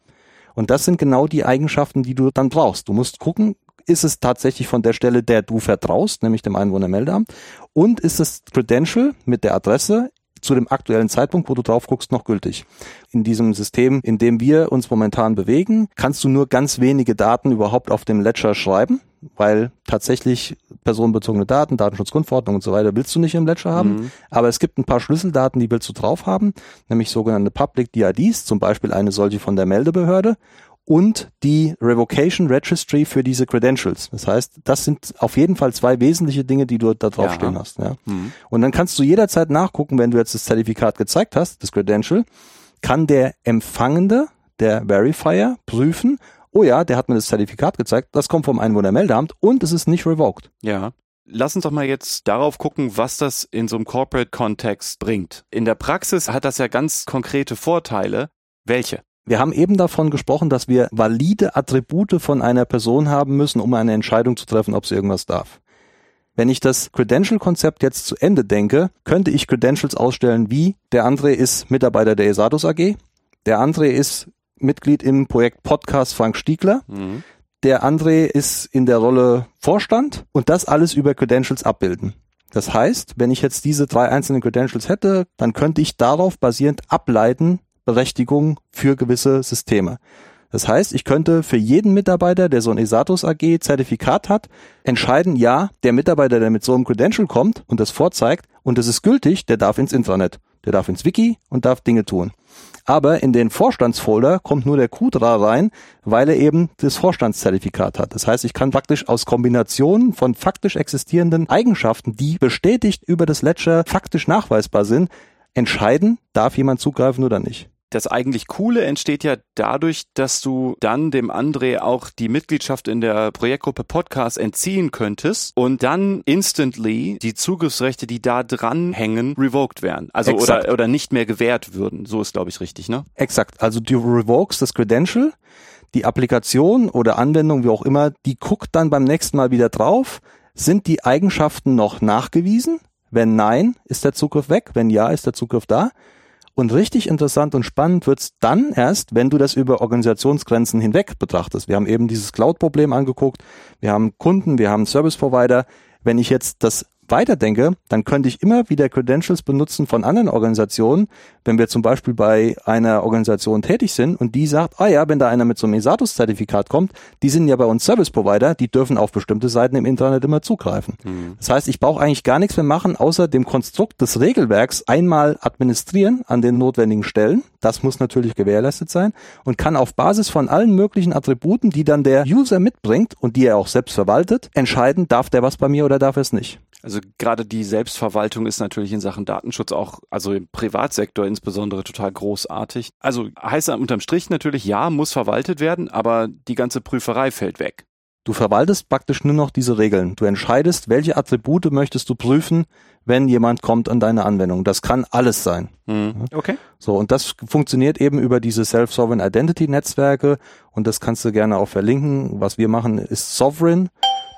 Und das sind genau die Eigenschaften, die du dann brauchst. Du musst gucken, ist es tatsächlich von der Stelle, der du vertraust, nämlich dem Einwohnermeldeamt, und ist das Credential mit der Adresse zu dem aktuellen Zeitpunkt, wo du drauf guckst, noch gültig. In diesem System, in dem wir uns momentan bewegen, kannst du nur ganz wenige Daten überhaupt auf dem Ledger schreiben, weil tatsächlich personenbezogene Daten, Datenschutzgrundverordnung und so weiter willst du nicht im Ledger haben. Mhm. Aber es gibt ein paar Schlüsseldaten, die willst du drauf haben, nämlich sogenannte Public DIDs, zum Beispiel eine solche von der Meldebehörde und die Revocation Registry für diese Credentials. Das heißt, das sind auf jeden Fall zwei wesentliche Dinge, die du da draufstehen ja. hast. Ja. Mhm. Und dann kannst du jederzeit nachgucken, wenn du jetzt das Zertifikat gezeigt hast, das Credential, kann der Empfangende, der Verifier, prüfen, oh ja, der hat mir das Zertifikat gezeigt, das kommt vom Einwohnermeldeamt und es ist nicht revoked. Ja. Lass uns doch mal jetzt darauf gucken, was das in so einem Corporate-Kontext bringt. In der Praxis hat das ja ganz konkrete Vorteile. Welche? Wir haben eben davon gesprochen, dass wir valide Attribute von einer Person haben müssen, um eine Entscheidung zu treffen, ob sie irgendwas darf. Wenn ich das Credential-Konzept jetzt zu Ende denke, könnte ich Credentials ausstellen wie der André ist Mitarbeiter der Esatus AG, der André ist Mitglied im Projekt Podcast Frank Stiegler, mhm. der André ist in der Rolle Vorstand und das alles über Credentials abbilden. Das heißt, wenn ich jetzt diese drei einzelnen Credentials hätte, dann könnte ich darauf basierend ableiten, Berechtigung für gewisse Systeme. Das heißt, ich könnte für jeden Mitarbeiter, der so ein Esatus AG Zertifikat hat, entscheiden, ja, der Mitarbeiter, der mit so einem Credential kommt und das vorzeigt und es ist gültig, der darf ins Intranet, der darf ins Wiki und darf Dinge tun. Aber in den Vorstandsfolder kommt nur der Kudra rein, weil er eben das Vorstandszertifikat hat. Das heißt, ich kann praktisch aus Kombinationen von faktisch existierenden Eigenschaften, die bestätigt über das Ledger faktisch nachweisbar sind, entscheiden, darf jemand zugreifen oder nicht das eigentlich Coole entsteht ja dadurch, dass du dann dem André auch die Mitgliedschaft in der Projektgruppe Podcast entziehen könntest und dann instantly die Zugriffsrechte, die da dran hängen, revoked werden. Also oder, oder nicht mehr gewährt würden. So ist, glaube ich, richtig, ne? Exakt. Also du revokest das Credential, die Applikation oder Anwendung, wie auch immer, die guckt dann beim nächsten Mal wieder drauf. Sind die Eigenschaften noch nachgewiesen? Wenn nein, ist der Zugriff weg. Wenn ja, ist der Zugriff da. Und richtig interessant und spannend wird's dann erst, wenn du das über Organisationsgrenzen hinweg betrachtest. Wir haben eben dieses Cloud-Problem angeguckt. Wir haben Kunden, wir haben Service-Provider. Wenn ich jetzt das weiterdenke, dann könnte ich immer wieder Credentials benutzen von anderen Organisationen, wenn wir zum Beispiel bei einer Organisation tätig sind und die sagt, ah ja, wenn da einer mit so einem ESATUS-Zertifikat kommt, die sind ja bei uns Service-Provider, die dürfen auf bestimmte Seiten im Internet immer zugreifen. Mhm. Das heißt, ich brauche eigentlich gar nichts mehr machen, außer dem Konstrukt des Regelwerks einmal administrieren an den notwendigen Stellen. Das muss natürlich gewährleistet sein und kann auf Basis von allen möglichen Attributen, die dann der User mitbringt und die er auch selbst verwaltet, entscheiden, darf der was bei mir oder darf er es nicht. Also gerade die Selbstverwaltung ist natürlich in Sachen Datenschutz auch, also im Privatsektor insbesondere total großartig. Also heißt unterm Strich natürlich, ja, muss verwaltet werden, aber die ganze Prüferei fällt weg. Du verwaltest praktisch nur noch diese Regeln. Du entscheidest, welche Attribute möchtest du prüfen, wenn jemand kommt an deine Anwendung. Das kann alles sein. Mhm. Okay. So, und das funktioniert eben über diese Self-Sovereign Identity Netzwerke und das kannst du gerne auch verlinken. Was wir machen, ist Sovereign.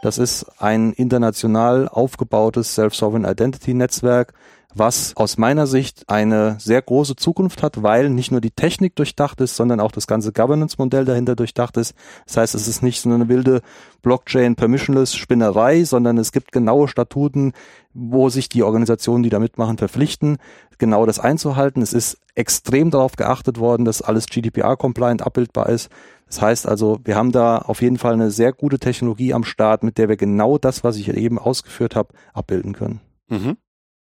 Das ist ein international aufgebautes Self-Sovereign Identity Netzwerk, was aus meiner Sicht eine sehr große Zukunft hat, weil nicht nur die Technik durchdacht ist, sondern auch das ganze Governance-Modell dahinter durchdacht ist. Das heißt, es ist nicht so eine wilde Blockchain-Permissionless-Spinnerei, sondern es gibt genaue Statuten, wo sich die Organisationen, die da mitmachen, verpflichten, genau das einzuhalten. Es ist extrem darauf geachtet worden, dass alles GDPR-compliant abbildbar ist. Das heißt also, wir haben da auf jeden Fall eine sehr gute Technologie am Start, mit der wir genau das, was ich eben ausgeführt habe, abbilden können. Mhm.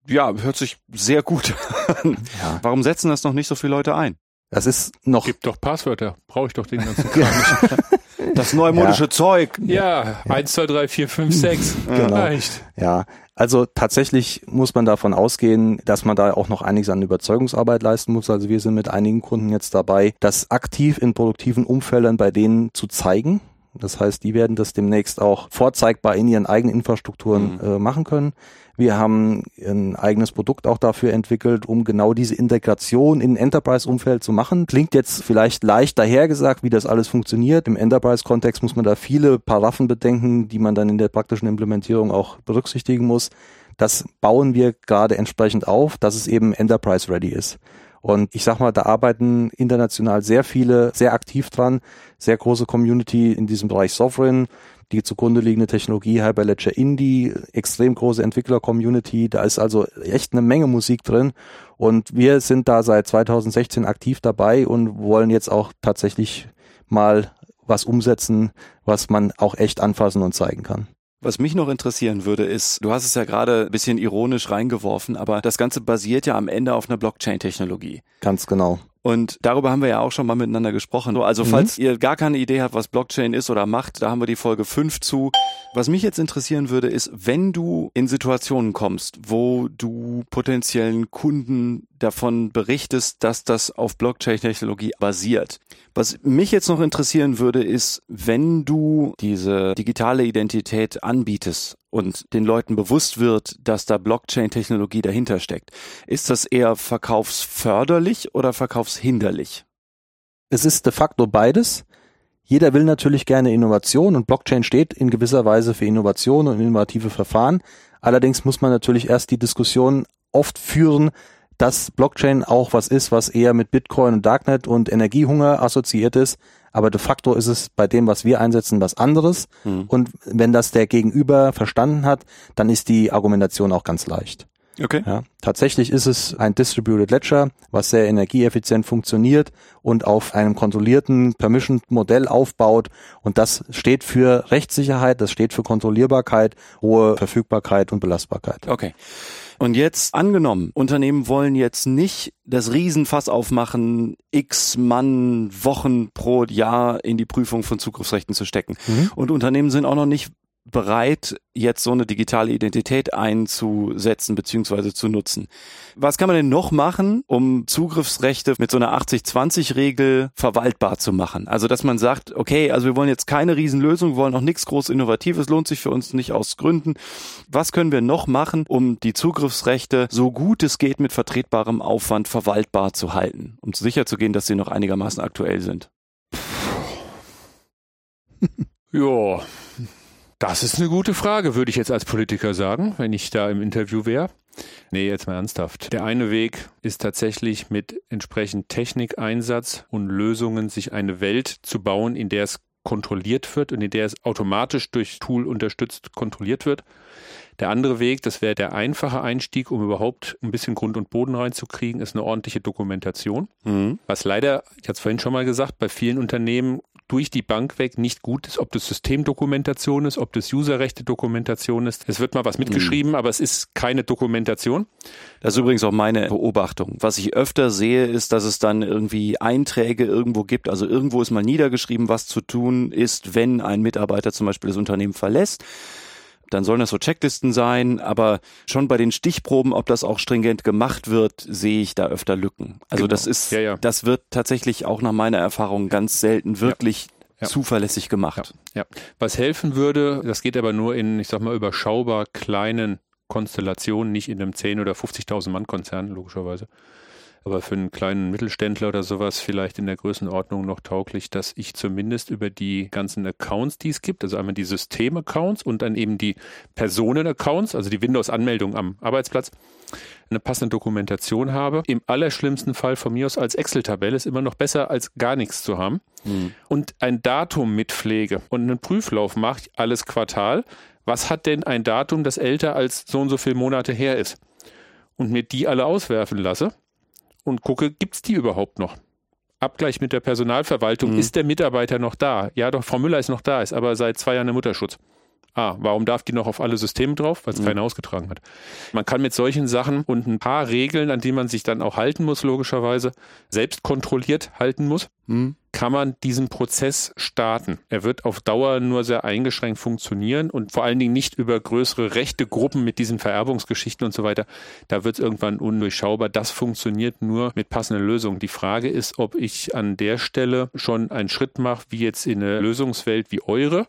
Ja, hört sich sehr gut (laughs) an. Ja. Warum setzen das noch nicht so viele Leute ein? Das ist noch. Gibt doch Passwörter. Brauche ich doch den ganzen (laughs) Kram nicht. Das neumodische ja. Zeug. Ja, eins, zwei, drei, vier, fünf, sechs. (laughs) Genau. Reicht. Ja, also tatsächlich muss man davon ausgehen, dass man da auch noch einiges an Überzeugungsarbeit leisten muss. Also wir sind mit einigen Kunden jetzt dabei, das aktiv in produktiven Umfeldern bei denen zu zeigen, Das heißt, die werden das demnächst auch vorzeigbar in ihren eigenen Infrastrukturen mhm. äh, machen können. Wir haben ein eigenes Produkt auch dafür entwickelt, um genau diese Integration in Enterprise-Umfeld zu machen. Klingt jetzt vielleicht leicht dahergesagt, wie das alles funktioniert. Im Enterprise-Kontext muss man da viele Paraffen bedenken, die man dann in der praktischen Implementierung auch berücksichtigen muss. Das bauen wir gerade entsprechend auf, dass es eben Enterprise-ready ist. Und ich sag mal, da arbeiten international sehr viele sehr aktiv dran, sehr große Community in diesem Bereich Sovereign, die zugrunde liegende Technologie Hyperledger Indie, extrem große Entwickler-Community. Da ist also echt eine Menge Musik drin. Und wir sind da seit 2016 aktiv dabei und wollen jetzt auch tatsächlich mal was umsetzen, was man auch echt anfassen und zeigen kann. Was mich noch interessieren würde, ist, du hast es ja gerade ein bisschen ironisch reingeworfen, aber das Ganze basiert ja am Ende auf einer Blockchain-Technologie. Ganz genau. Und darüber haben wir ja auch schon mal miteinander gesprochen. Also mhm. falls ihr gar keine Idee habt, was Blockchain ist oder macht, da haben wir die Folge 5 zu. Was mich jetzt interessieren würde, ist, wenn du in Situationen kommst, wo du potenziellen Kunden davon berichtest, dass das auf Blockchain-Technologie basiert. Was mich jetzt noch interessieren würde, ist, wenn du diese digitale Identität anbietest und den Leuten bewusst wird, dass da Blockchain-Technologie dahinter steckt, ist das eher verkaufsförderlich oder verkaufshinderlich? Es ist de facto beides. Jeder will natürlich gerne Innovation und Blockchain steht in gewisser Weise für Innovation und innovative Verfahren. Allerdings muss man natürlich erst die Diskussion oft führen, dass Blockchain auch was ist, was eher mit Bitcoin und Darknet und Energiehunger assoziiert ist. Aber de facto ist es bei dem, was wir einsetzen, was anderes. Mhm. Und wenn das der Gegenüber verstanden hat, dann ist die Argumentation auch ganz leicht. Okay. Ja, tatsächlich ist es ein Distributed Ledger, was sehr energieeffizient funktioniert und auf einem kontrollierten Permission-Modell aufbaut. Und das steht für Rechtssicherheit, das steht für Kontrollierbarkeit, hohe Verfügbarkeit und Belastbarkeit. Okay. Und jetzt angenommen, Unternehmen wollen jetzt nicht das Riesenfass aufmachen, x Mann Wochen pro Jahr in die Prüfung von Zugriffsrechten zu stecken. Mhm. Und Unternehmen sind auch noch nicht bereit, jetzt so eine digitale Identität einzusetzen bzw. zu nutzen. Was kann man denn noch machen, um Zugriffsrechte mit so einer 80-20-Regel verwaltbar zu machen? Also, dass man sagt, okay, also wir wollen jetzt keine Riesenlösung, wir wollen auch nichts groß Innovatives, lohnt sich für uns nicht aus Gründen. Was können wir noch machen, um die Zugriffsrechte so gut es geht mit vertretbarem Aufwand verwaltbar zu halten, um sicherzugehen, dass sie noch einigermaßen aktuell sind? ja, das ist eine gute Frage, würde ich jetzt als Politiker sagen, wenn ich da im Interview wäre. Nee, jetzt mal ernsthaft. Der eine Weg ist tatsächlich mit entsprechend Technikeinsatz und Lösungen sich eine Welt zu bauen, in der es kontrolliert wird und in der es automatisch durch Tool unterstützt kontrolliert wird. Der andere Weg, das wäre der einfache Einstieg, um überhaupt ein bisschen Grund und Boden reinzukriegen, ist eine ordentliche Dokumentation. Mhm. Was leider, ich hatte es vorhin schon mal gesagt, bei vielen Unternehmen durch die Bank weg nicht gut ist, ob das Systemdokumentation ist, ob das Userrechte-Dokumentation ist. Es wird mal was mitgeschrieben, mhm. aber es ist keine Dokumentation. Das ist übrigens auch meine Beobachtung. Was ich öfter sehe, ist, dass es dann irgendwie Einträge irgendwo gibt. Also irgendwo ist mal niedergeschrieben, was zu tun ist, wenn ein Mitarbeiter zum Beispiel das Unternehmen verlässt dann sollen das so Checklisten sein, aber schon bei den Stichproben, ob das auch stringent gemacht wird, sehe ich da öfter Lücken. Also genau. das ist, ja, ja. das wird tatsächlich auch nach meiner Erfahrung ganz selten wirklich ja. zuverlässig gemacht. Ja. Was helfen würde, das geht aber nur in, ich sag mal, überschaubar kleinen Konstellationen, nicht in einem 10 oder 50.000 Mann Konzern, logischerweise aber für einen kleinen Mittelständler oder sowas vielleicht in der Größenordnung noch tauglich, dass ich zumindest über die ganzen Accounts, die es gibt, also einmal die System-Accounts und dann eben die Personen-Accounts, also die Windows-Anmeldung am Arbeitsplatz, eine passende Dokumentation habe. Im allerschlimmsten Fall von mir aus als Excel-Tabelle ist immer noch besser, als gar nichts zu haben. Mhm. Und ein Datum mitpflege und einen Prüflauf mache, alles Quartal. Was hat denn ein Datum, das älter als so und so viele Monate her ist? Und mir die alle auswerfen lasse und gucke, gibt es die überhaupt noch? Abgleich mit der Personalverwaltung, mhm. ist der Mitarbeiter noch da? Ja, doch, Frau Müller ist noch da, ist aber seit zwei Jahren im Mutterschutz. Ah, warum darf die noch auf alle Systeme drauf? Weil es mhm. keiner ausgetragen hat. Man kann mit solchen Sachen und ein paar Regeln, an die man sich dann auch halten muss, logischerweise, selbst kontrolliert halten muss, kann man diesen Prozess starten. Er wird auf Dauer nur sehr eingeschränkt funktionieren und vor allen Dingen nicht über größere rechte Gruppen mit diesen Vererbungsgeschichten und so weiter. Da wird es irgendwann undurchschaubar. Das funktioniert nur mit passenden Lösungen. Die Frage ist, ob ich an der Stelle schon einen Schritt mache, wie jetzt in eine Lösungswelt wie eure,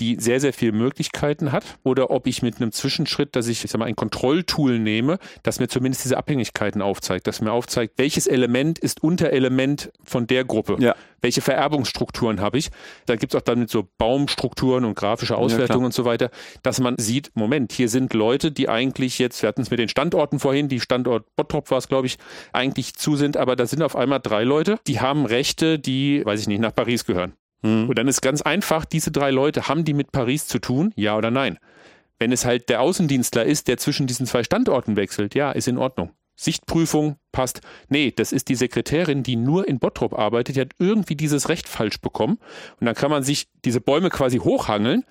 die sehr, sehr viele Möglichkeiten hat, oder ob ich mit einem Zwischenschritt, dass ich, ich sag mal, ein Kontrolltool nehme, das mir zumindest diese Abhängigkeiten aufzeigt, das mir aufzeigt, welches Element ist Unterelement von der Gruppe. Ja. Welche Vererbungsstrukturen habe ich? Da gibt es auch dann mit so Baumstrukturen und grafische Auswertungen ja, und so weiter, dass man sieht, Moment, hier sind Leute, die eigentlich jetzt, wir hatten es mit den Standorten vorhin, die Standort Bottrop war es, glaube ich, eigentlich zu sind, aber da sind auf einmal drei Leute, die haben Rechte, die, weiß ich nicht, nach Paris gehören. Mhm. Und dann ist ganz einfach, diese drei Leute, haben die mit Paris zu tun? Ja oder nein? Wenn es halt der Außendienstler ist, der zwischen diesen zwei Standorten wechselt, ja, ist in Ordnung. Sichtprüfung passt. Nee, das ist die Sekretärin, die nur in Bottrop arbeitet, die hat irgendwie dieses Recht falsch bekommen. Und dann kann man sich diese Bäume quasi hochhangeln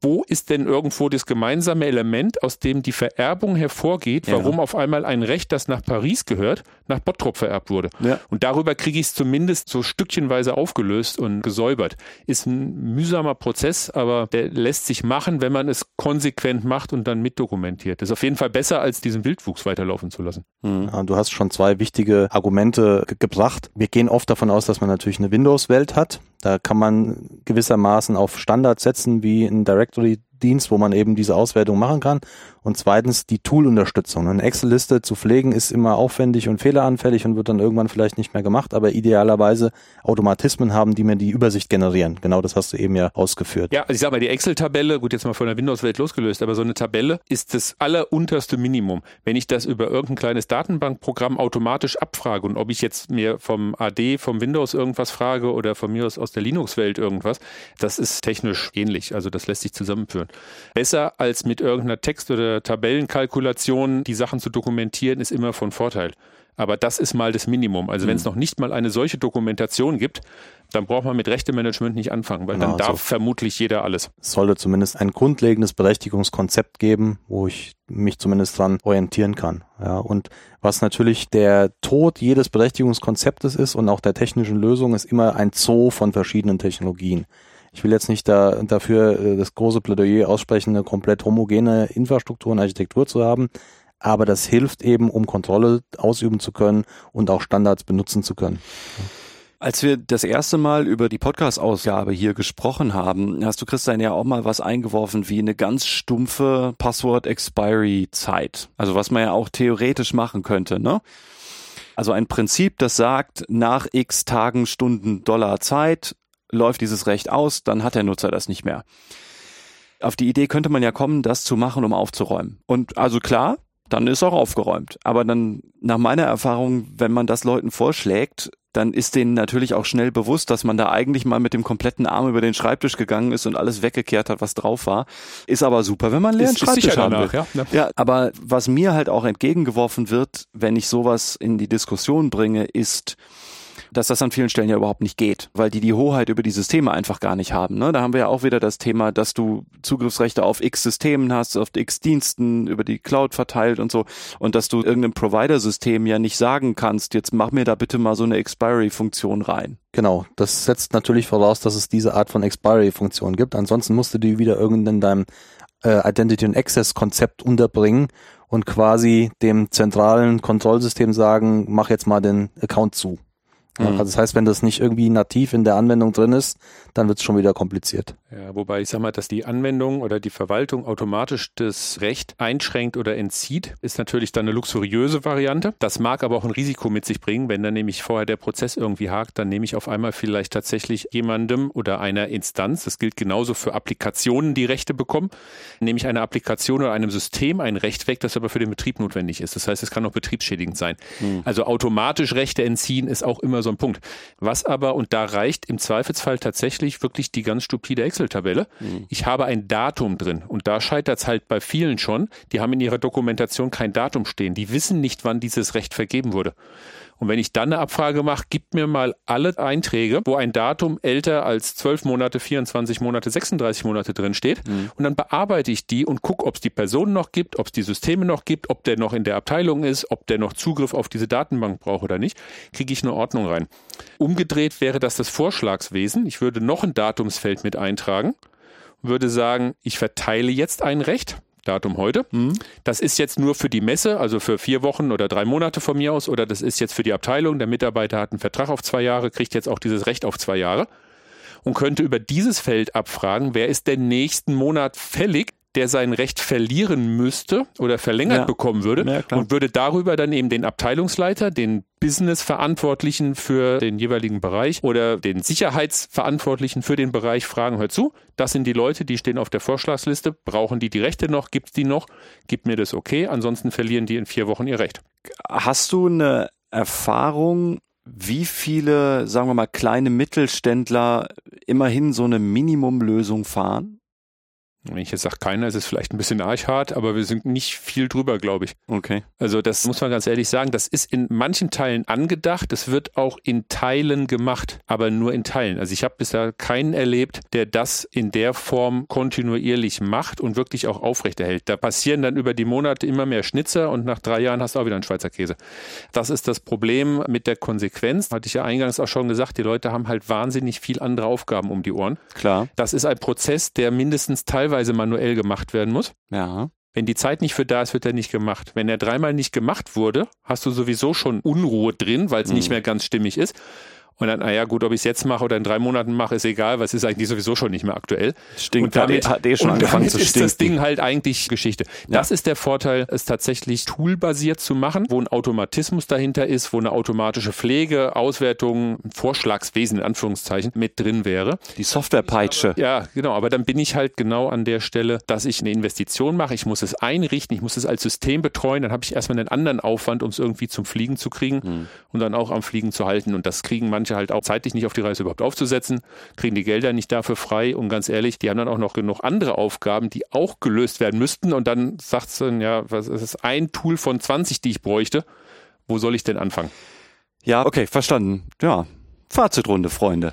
wo ist denn irgendwo das gemeinsame Element, aus dem die Vererbung hervorgeht, warum ja. auf einmal ein Recht, das nach Paris gehört, nach Bottrop vererbt wurde. Ja. Und darüber kriege ich es zumindest so stückchenweise aufgelöst und gesäubert. Ist ein mühsamer Prozess, aber der lässt sich machen, wenn man es konsequent macht und dann mitdokumentiert. Das ist auf jeden Fall besser, als diesen Wildwuchs weiterlaufen zu lassen. Mhm. Ja, du hast schon zwei wichtige Argumente ge gebracht. Wir gehen oft davon aus, dass man natürlich eine Windows-Welt hat. Da kann man gewissermaßen auf Standards setzen wie ein Directory Dienst, wo man eben diese Auswertung machen kann. Und zweitens die Tool-Unterstützung. Eine Excel-Liste zu pflegen ist immer aufwendig und fehleranfällig und wird dann irgendwann vielleicht nicht mehr gemacht, aber idealerweise Automatismen haben, die mir die Übersicht generieren. Genau das hast du eben ja ausgeführt. Ja, also ich sag mal, die Excel-Tabelle, gut, jetzt mal von der Windows-Welt losgelöst, aber so eine Tabelle ist das allerunterste Minimum. Wenn ich das über irgendein kleines Datenbankprogramm automatisch abfrage und ob ich jetzt mir vom AD, vom Windows irgendwas frage oder von mir aus aus der Linux-Welt irgendwas, das ist technisch ähnlich. Also das lässt sich zusammenführen. Besser als mit irgendeiner Text- oder Tabellenkalkulation die Sachen zu dokumentieren, ist immer von Vorteil. Aber das ist mal das Minimum. Also wenn es mhm. noch nicht mal eine solche Dokumentation gibt, dann braucht man mit Rechtemanagement nicht anfangen, weil genau, dann darf also vermutlich jeder alles. Es sollte zumindest ein grundlegendes Berechtigungskonzept geben, wo ich mich zumindest dran orientieren kann. Ja, und was natürlich der Tod jedes Berechtigungskonzeptes ist und auch der technischen Lösung, ist immer ein Zoo von verschiedenen Technologien. Ich will jetzt nicht da, dafür äh, das große Plädoyer aussprechen, eine komplett homogene Infrastruktur und Architektur zu haben, aber das hilft eben, um Kontrolle ausüben zu können und auch Standards benutzen zu können. Als wir das erste Mal über die Podcast-Ausgabe hier gesprochen haben, hast du Christian ja auch mal was eingeworfen wie eine ganz stumpfe Passwort-Expiry-Zeit. Also was man ja auch theoretisch machen könnte, ne? Also ein Prinzip, das sagt, nach x Tagen, Stunden, Dollar Zeit läuft dieses Recht aus, dann hat der Nutzer das nicht mehr. Auf die Idee könnte man ja kommen, das zu machen, um aufzuräumen. Und also klar, dann ist auch aufgeräumt. Aber dann, nach meiner Erfahrung, wenn man das Leuten vorschlägt, dann ist denen natürlich auch schnell bewusst, dass man da eigentlich mal mit dem kompletten Arm über den Schreibtisch gegangen ist und alles weggekehrt hat, was drauf war. Ist aber super, wenn man leeren ist, Schreibtisch ist haben danach, will. Ja. ja, aber was mir halt auch entgegengeworfen wird, wenn ich sowas in die Diskussion bringe, ist, dass das an vielen Stellen ja überhaupt nicht geht, weil die die Hoheit über die Systeme einfach gar nicht haben. Ne? Da haben wir ja auch wieder das Thema, dass du Zugriffsrechte auf x Systemen hast, auf x Diensten über die Cloud verteilt und so und dass du irgendeinem Provider-System ja nicht sagen kannst, jetzt mach mir da bitte mal so eine Expiry-Funktion rein. Genau, das setzt natürlich voraus, dass es diese Art von Expiry-Funktion gibt. Ansonsten musst du die wieder irgend in deinem äh, Identity and Access Konzept unterbringen und quasi dem zentralen Kontrollsystem sagen, mach jetzt mal den Account zu. Mhm. Also das heißt, wenn das nicht irgendwie nativ in der Anwendung drin ist, dann wird es schon wieder kompliziert. Ja, wobei ich sage mal, dass die Anwendung oder die Verwaltung automatisch das Recht einschränkt oder entzieht, ist natürlich dann eine luxuriöse Variante. Das mag aber auch ein Risiko mit sich bringen, wenn dann nämlich vorher der Prozess irgendwie hakt, dann nehme ich auf einmal vielleicht tatsächlich jemandem oder einer Instanz, das gilt genauso für Applikationen, die Rechte bekommen, nehme ich einer Applikation oder einem System ein Recht weg, das aber für den Betrieb notwendig ist. Das heißt, es kann auch betriebsschädigend sein. Mhm. Also automatisch Rechte entziehen ist auch immer so so ein Punkt. Was aber, und da reicht im Zweifelsfall tatsächlich wirklich die ganz stupide Excel-Tabelle. Mhm. Ich habe ein Datum drin und da scheitert es halt bei vielen schon. Die haben in ihrer Dokumentation kein Datum stehen. Die wissen nicht, wann dieses Recht vergeben wurde. Und wenn ich dann eine Abfrage mache, gib mir mal alle Einträge, wo ein Datum älter als 12 Monate, 24 Monate, 36 Monate drin steht. Mhm. Und dann bearbeite ich die und gucke, ob es die Personen noch gibt, ob es die Systeme noch gibt, ob der noch in der Abteilung ist, ob der noch Zugriff auf diese Datenbank braucht oder nicht. Kriege ich eine Ordnung rein. Umgedreht wäre das das Vorschlagswesen. Ich würde noch ein Datumsfeld mit eintragen, würde sagen, ich verteile jetzt ein Recht Datum heute. Mhm. Das ist jetzt nur für die Messe, also für vier Wochen oder drei Monate von mir aus, oder das ist jetzt für die Abteilung. Der Mitarbeiter hat einen Vertrag auf zwei Jahre, kriegt jetzt auch dieses Recht auf zwei Jahre und könnte über dieses Feld abfragen, wer ist denn nächsten Monat fällig der sein Recht verlieren müsste oder verlängert ja. bekommen würde ja, und würde darüber dann eben den Abteilungsleiter, den Business-Verantwortlichen für den jeweiligen Bereich oder den Sicherheitsverantwortlichen für den Bereich fragen, hör zu, das sind die Leute, die stehen auf der Vorschlagsliste, brauchen die die Rechte noch, gibt es die noch, gibt mir das okay, ansonsten verlieren die in vier Wochen ihr Recht. Hast du eine Erfahrung, wie viele, sagen wir mal, kleine Mittelständler immerhin so eine Minimumlösung fahren? Wenn ich jetzt sage keiner, ist es vielleicht ein bisschen archhart, aber wir sind nicht viel drüber, glaube ich. Okay. Also das muss man ganz ehrlich sagen, das ist in manchen Teilen angedacht, das wird auch in Teilen gemacht, aber nur in Teilen. Also ich habe bisher keinen erlebt, der das in der Form kontinuierlich macht und wirklich auch aufrechterhält. Da passieren dann über die Monate immer mehr Schnitzer und nach drei Jahren hast du auch wieder einen Schweizer Käse. Das ist das Problem mit der Konsequenz. Hatte ich ja eingangs auch schon gesagt, die Leute haben halt wahnsinnig viel andere Aufgaben um die Ohren. Klar. Das ist ein Prozess, der mindestens teilweise teilweise manuell gemacht werden muss. Ja. Wenn die Zeit nicht für da ist, wird er nicht gemacht. Wenn er dreimal nicht gemacht wurde, hast du sowieso schon Unruhe drin, weil es mhm. nicht mehr ganz stimmig ist. Und dann, naja, gut, ob ich es jetzt mache oder in drei Monaten mache, ist egal, weil es ist eigentlich sowieso schon nicht mehr aktuell. Stinkt, und damit, hat eh schon damit zu ist das Ding halt eigentlich Geschichte. Ja. Das ist der Vorteil, es tatsächlich toolbasiert zu machen, wo ein Automatismus dahinter ist, wo eine automatische Pflege, Auswertung, Vorschlagswesen in Anführungszeichen mit drin wäre. Die Softwarepeitsche. Ja, genau. Aber dann bin ich halt genau an der Stelle, dass ich eine Investition mache. Ich muss es einrichten, ich muss es als System betreuen. Dann habe ich erstmal einen anderen Aufwand, um es irgendwie zum Fliegen zu kriegen hm. und dann auch am Fliegen zu halten. Und das kriegen manche manche halt auch zeitlich nicht auf die Reise überhaupt aufzusetzen, kriegen die Gelder nicht dafür frei und ganz ehrlich, die haben dann auch noch genug andere Aufgaben, die auch gelöst werden müssten und dann sagt es dann, ja, was ist ein Tool von 20, die ich bräuchte, wo soll ich denn anfangen? Ja, okay, verstanden. Ja, Fazitrunde, Freunde.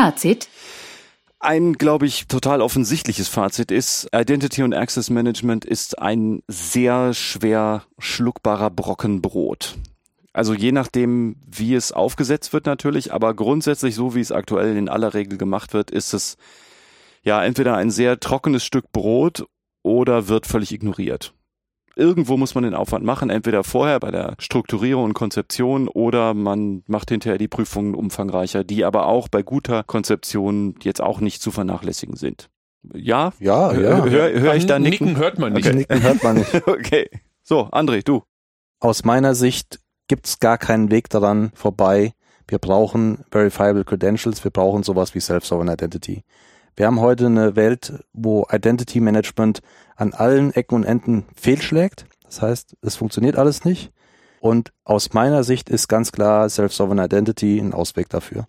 Fazit? Ein, glaube ich, total offensichtliches Fazit ist, Identity und Access Management ist ein sehr schwer schluckbarer Brocken Brot. Also je nachdem, wie es aufgesetzt wird natürlich, aber grundsätzlich so, wie es aktuell in aller Regel gemacht wird, ist es ja entweder ein sehr trockenes Stück Brot oder wird völlig ignoriert irgendwo muss man den Aufwand machen, entweder vorher bei der Strukturierung und Konzeption oder man macht hinterher die Prüfungen umfangreicher, die aber auch bei guter Konzeption jetzt auch nicht zu vernachlässigen sind. Ja? Ja, ja. Hör, hör ich da nicken? Nicken hört man nicht. Okay. Nicken hört man nicht. (laughs) okay. So, André, du. Aus meiner Sicht gibt's gar keinen Weg daran vorbei. Wir brauchen Verifiable Credentials, wir brauchen sowas wie Self-Sovereign Identity. Wir haben heute eine Welt, wo Identity Management an allen Ecken und Enden fehlschlägt. Das heißt, es funktioniert alles nicht. Und aus meiner Sicht ist ganz klar Self-Sovereign Identity ein Ausweg dafür.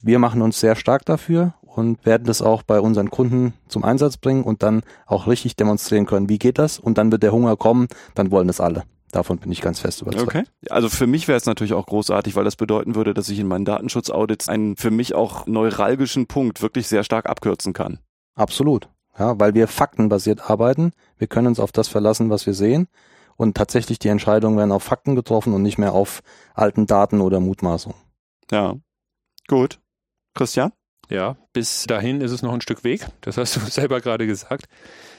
Wir machen uns sehr stark dafür und werden das auch bei unseren Kunden zum Einsatz bringen und dann auch richtig demonstrieren können, wie geht das? Und dann wird der Hunger kommen, dann wollen es alle. Davon bin ich ganz fest überzeugt. Okay. Also für mich wäre es natürlich auch großartig, weil das bedeuten würde, dass ich in meinen Datenschutzaudits einen für mich auch neuralgischen Punkt wirklich sehr stark abkürzen kann. Absolut. Ja, weil wir faktenbasiert arbeiten. Wir können uns auf das verlassen, was wir sehen. Und tatsächlich die Entscheidungen werden auf Fakten getroffen und nicht mehr auf alten Daten oder Mutmaßungen. Ja. Gut. Christian? Ja, bis dahin ist es noch ein Stück Weg. Das hast du (laughs) selber gerade gesagt.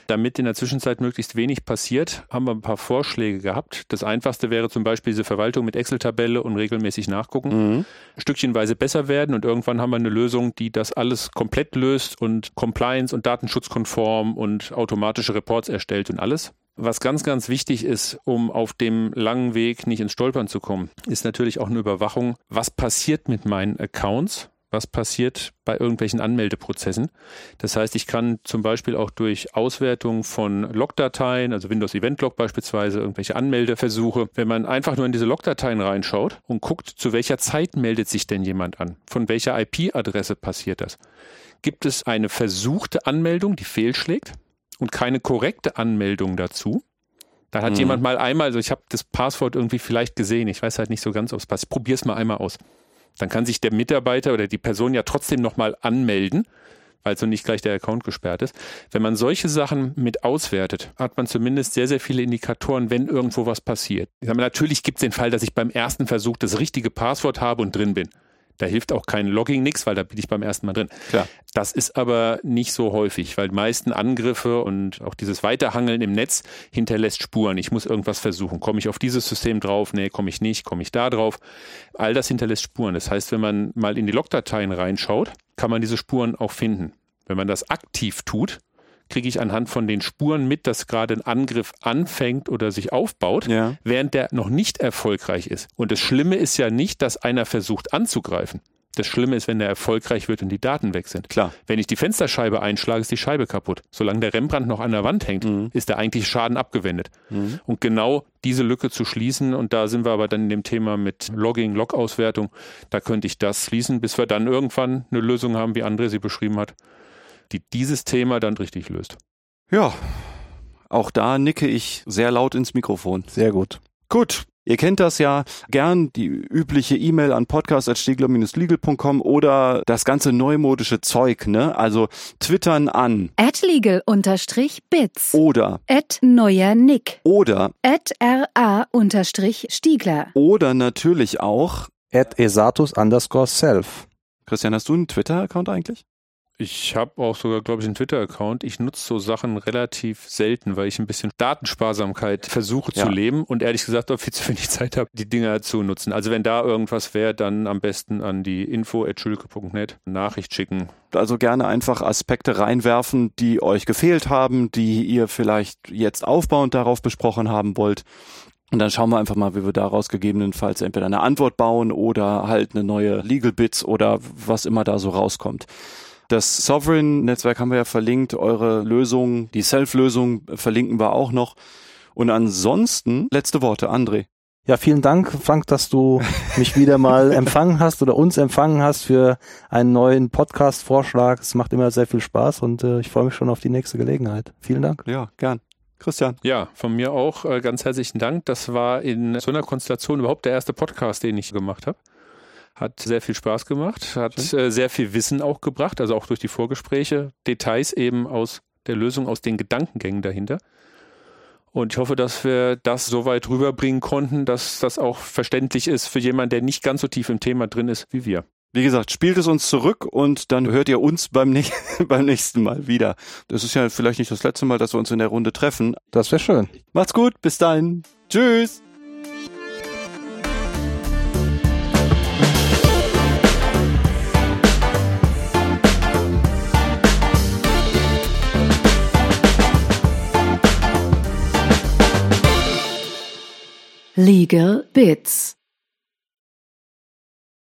Damit in der Zwischenzeit möglichst wenig passiert, haben wir ein paar Vorschläge gehabt. Das einfachste wäre zum Beispiel diese Verwaltung mit Excel-Tabelle und regelmäßig nachgucken. Mhm. Stückchenweise besser werden und irgendwann haben wir eine Lösung, die das alles komplett löst und Compliance und datenschutzkonform und automatische Reports erstellt und alles. Was ganz, ganz wichtig ist, um auf dem langen Weg nicht ins Stolpern zu kommen, ist natürlich auch eine Überwachung. Was passiert mit meinen Accounts? Was passiert bei irgendwelchen Anmeldeprozessen. Das heißt, ich kann zum Beispiel auch durch Auswertung von Logdateien, also Windows Event Log beispielsweise, irgendwelche Anmeldeversuche, wenn man einfach nur in diese Logdateien reinschaut und guckt, zu welcher Zeit meldet sich denn jemand an, von welcher IP-Adresse passiert das. Gibt es eine versuchte Anmeldung, die fehlschlägt und keine korrekte Anmeldung dazu? Da hat mhm. jemand mal einmal, also ich habe das Passwort irgendwie vielleicht gesehen, ich weiß halt nicht so ganz, ob es passt. Ich probiere es mal einmal aus. Dann kann sich der Mitarbeiter oder die Person ja trotzdem nochmal anmelden, weil so nicht gleich der Account gesperrt ist. Wenn man solche Sachen mit auswertet, hat man zumindest sehr, sehr viele Indikatoren, wenn irgendwo was passiert. Sage, natürlich gibt es den Fall, dass ich beim ersten Versuch das richtige Passwort habe und drin bin. Da hilft auch kein Logging nix, weil da bin ich beim ersten Mal drin. Klar. Das ist aber nicht so häufig, weil die meisten Angriffe und auch dieses Weiterhangeln im Netz hinterlässt Spuren. Ich muss irgendwas versuchen. Komme ich auf dieses System drauf? Nee, komme ich nicht. Komme ich da drauf? All das hinterlässt Spuren. Das heißt, wenn man mal in die Logdateien reinschaut, kann man diese Spuren auch finden. Wenn man das aktiv tut, kriege ich anhand von den Spuren mit, dass gerade ein Angriff anfängt oder sich aufbaut, ja. während der noch nicht erfolgreich ist. Und das Schlimme ist ja nicht, dass einer versucht anzugreifen. Das Schlimme ist, wenn der erfolgreich wird und die Daten weg sind. Klar. Wenn ich die Fensterscheibe einschlage, ist die Scheibe kaputt. Solange der Rembrandt noch an der Wand hängt, mhm. ist der eigentliche Schaden abgewendet. Mhm. Und genau diese Lücke zu schließen, und da sind wir aber dann in dem Thema mit Logging, Log-Auswertung, da könnte ich das schließen, bis wir dann irgendwann eine Lösung haben, wie André sie beschrieben hat, die dieses Thema dann richtig löst. Ja, auch da nicke ich sehr laut ins Mikrofon. Sehr gut. Gut. Ihr kennt das ja gern, die übliche E-Mail an podcast.stegler-legal.com oder das ganze neumodische Zeug, ne? Also twittern an. At legal-bits. Oder. At neuer Nick. Oder. At ra-stiegler. Oder natürlich auch. At esatus underscore self. Christian, hast du einen Twitter-Account eigentlich? Ich habe auch sogar, glaube ich, einen Twitter-Account. Ich nutze so Sachen relativ selten, weil ich ein bisschen Datensparsamkeit versuche ja. zu leben und ehrlich gesagt auch viel zu wenig Zeit habe, die Dinger zu nutzen. Also wenn da irgendwas wäre, dann am besten an die info.schülke.net Nachricht schicken. Also gerne einfach Aspekte reinwerfen, die euch gefehlt haben, die ihr vielleicht jetzt aufbauend darauf besprochen haben wollt. Und dann schauen wir einfach mal, wie wir daraus gegebenenfalls entweder eine Antwort bauen oder halt eine neue Legal Bits oder was immer da so rauskommt. Das Sovereign-Netzwerk haben wir ja verlinkt, eure Lösung, die Self-Lösung verlinken wir auch noch. Und ansonsten, letzte Worte, André. Ja, vielen Dank, Frank, dass du (laughs) mich wieder mal empfangen hast oder uns empfangen hast für einen neuen Podcast-Vorschlag. Es macht immer sehr viel Spaß und äh, ich freue mich schon auf die nächste Gelegenheit. Vielen Dank. Ja, gern. Christian. Ja, von mir auch äh, ganz herzlichen Dank. Das war in so einer Konstellation überhaupt der erste Podcast, den ich gemacht habe. Hat sehr viel Spaß gemacht, hat äh, sehr viel Wissen auch gebracht, also auch durch die Vorgespräche, Details eben aus der Lösung, aus den Gedankengängen dahinter. Und ich hoffe, dass wir das so weit rüberbringen konnten, dass das auch verständlich ist für jemanden, der nicht ganz so tief im Thema drin ist wie wir. Wie gesagt, spielt es uns zurück und dann hört ihr uns beim, ne (laughs) beim nächsten Mal wieder. Das ist ja vielleicht nicht das letzte Mal, dass wir uns in der Runde treffen. Das wäre schön. Macht's gut, bis dahin. Tschüss. Legal Bits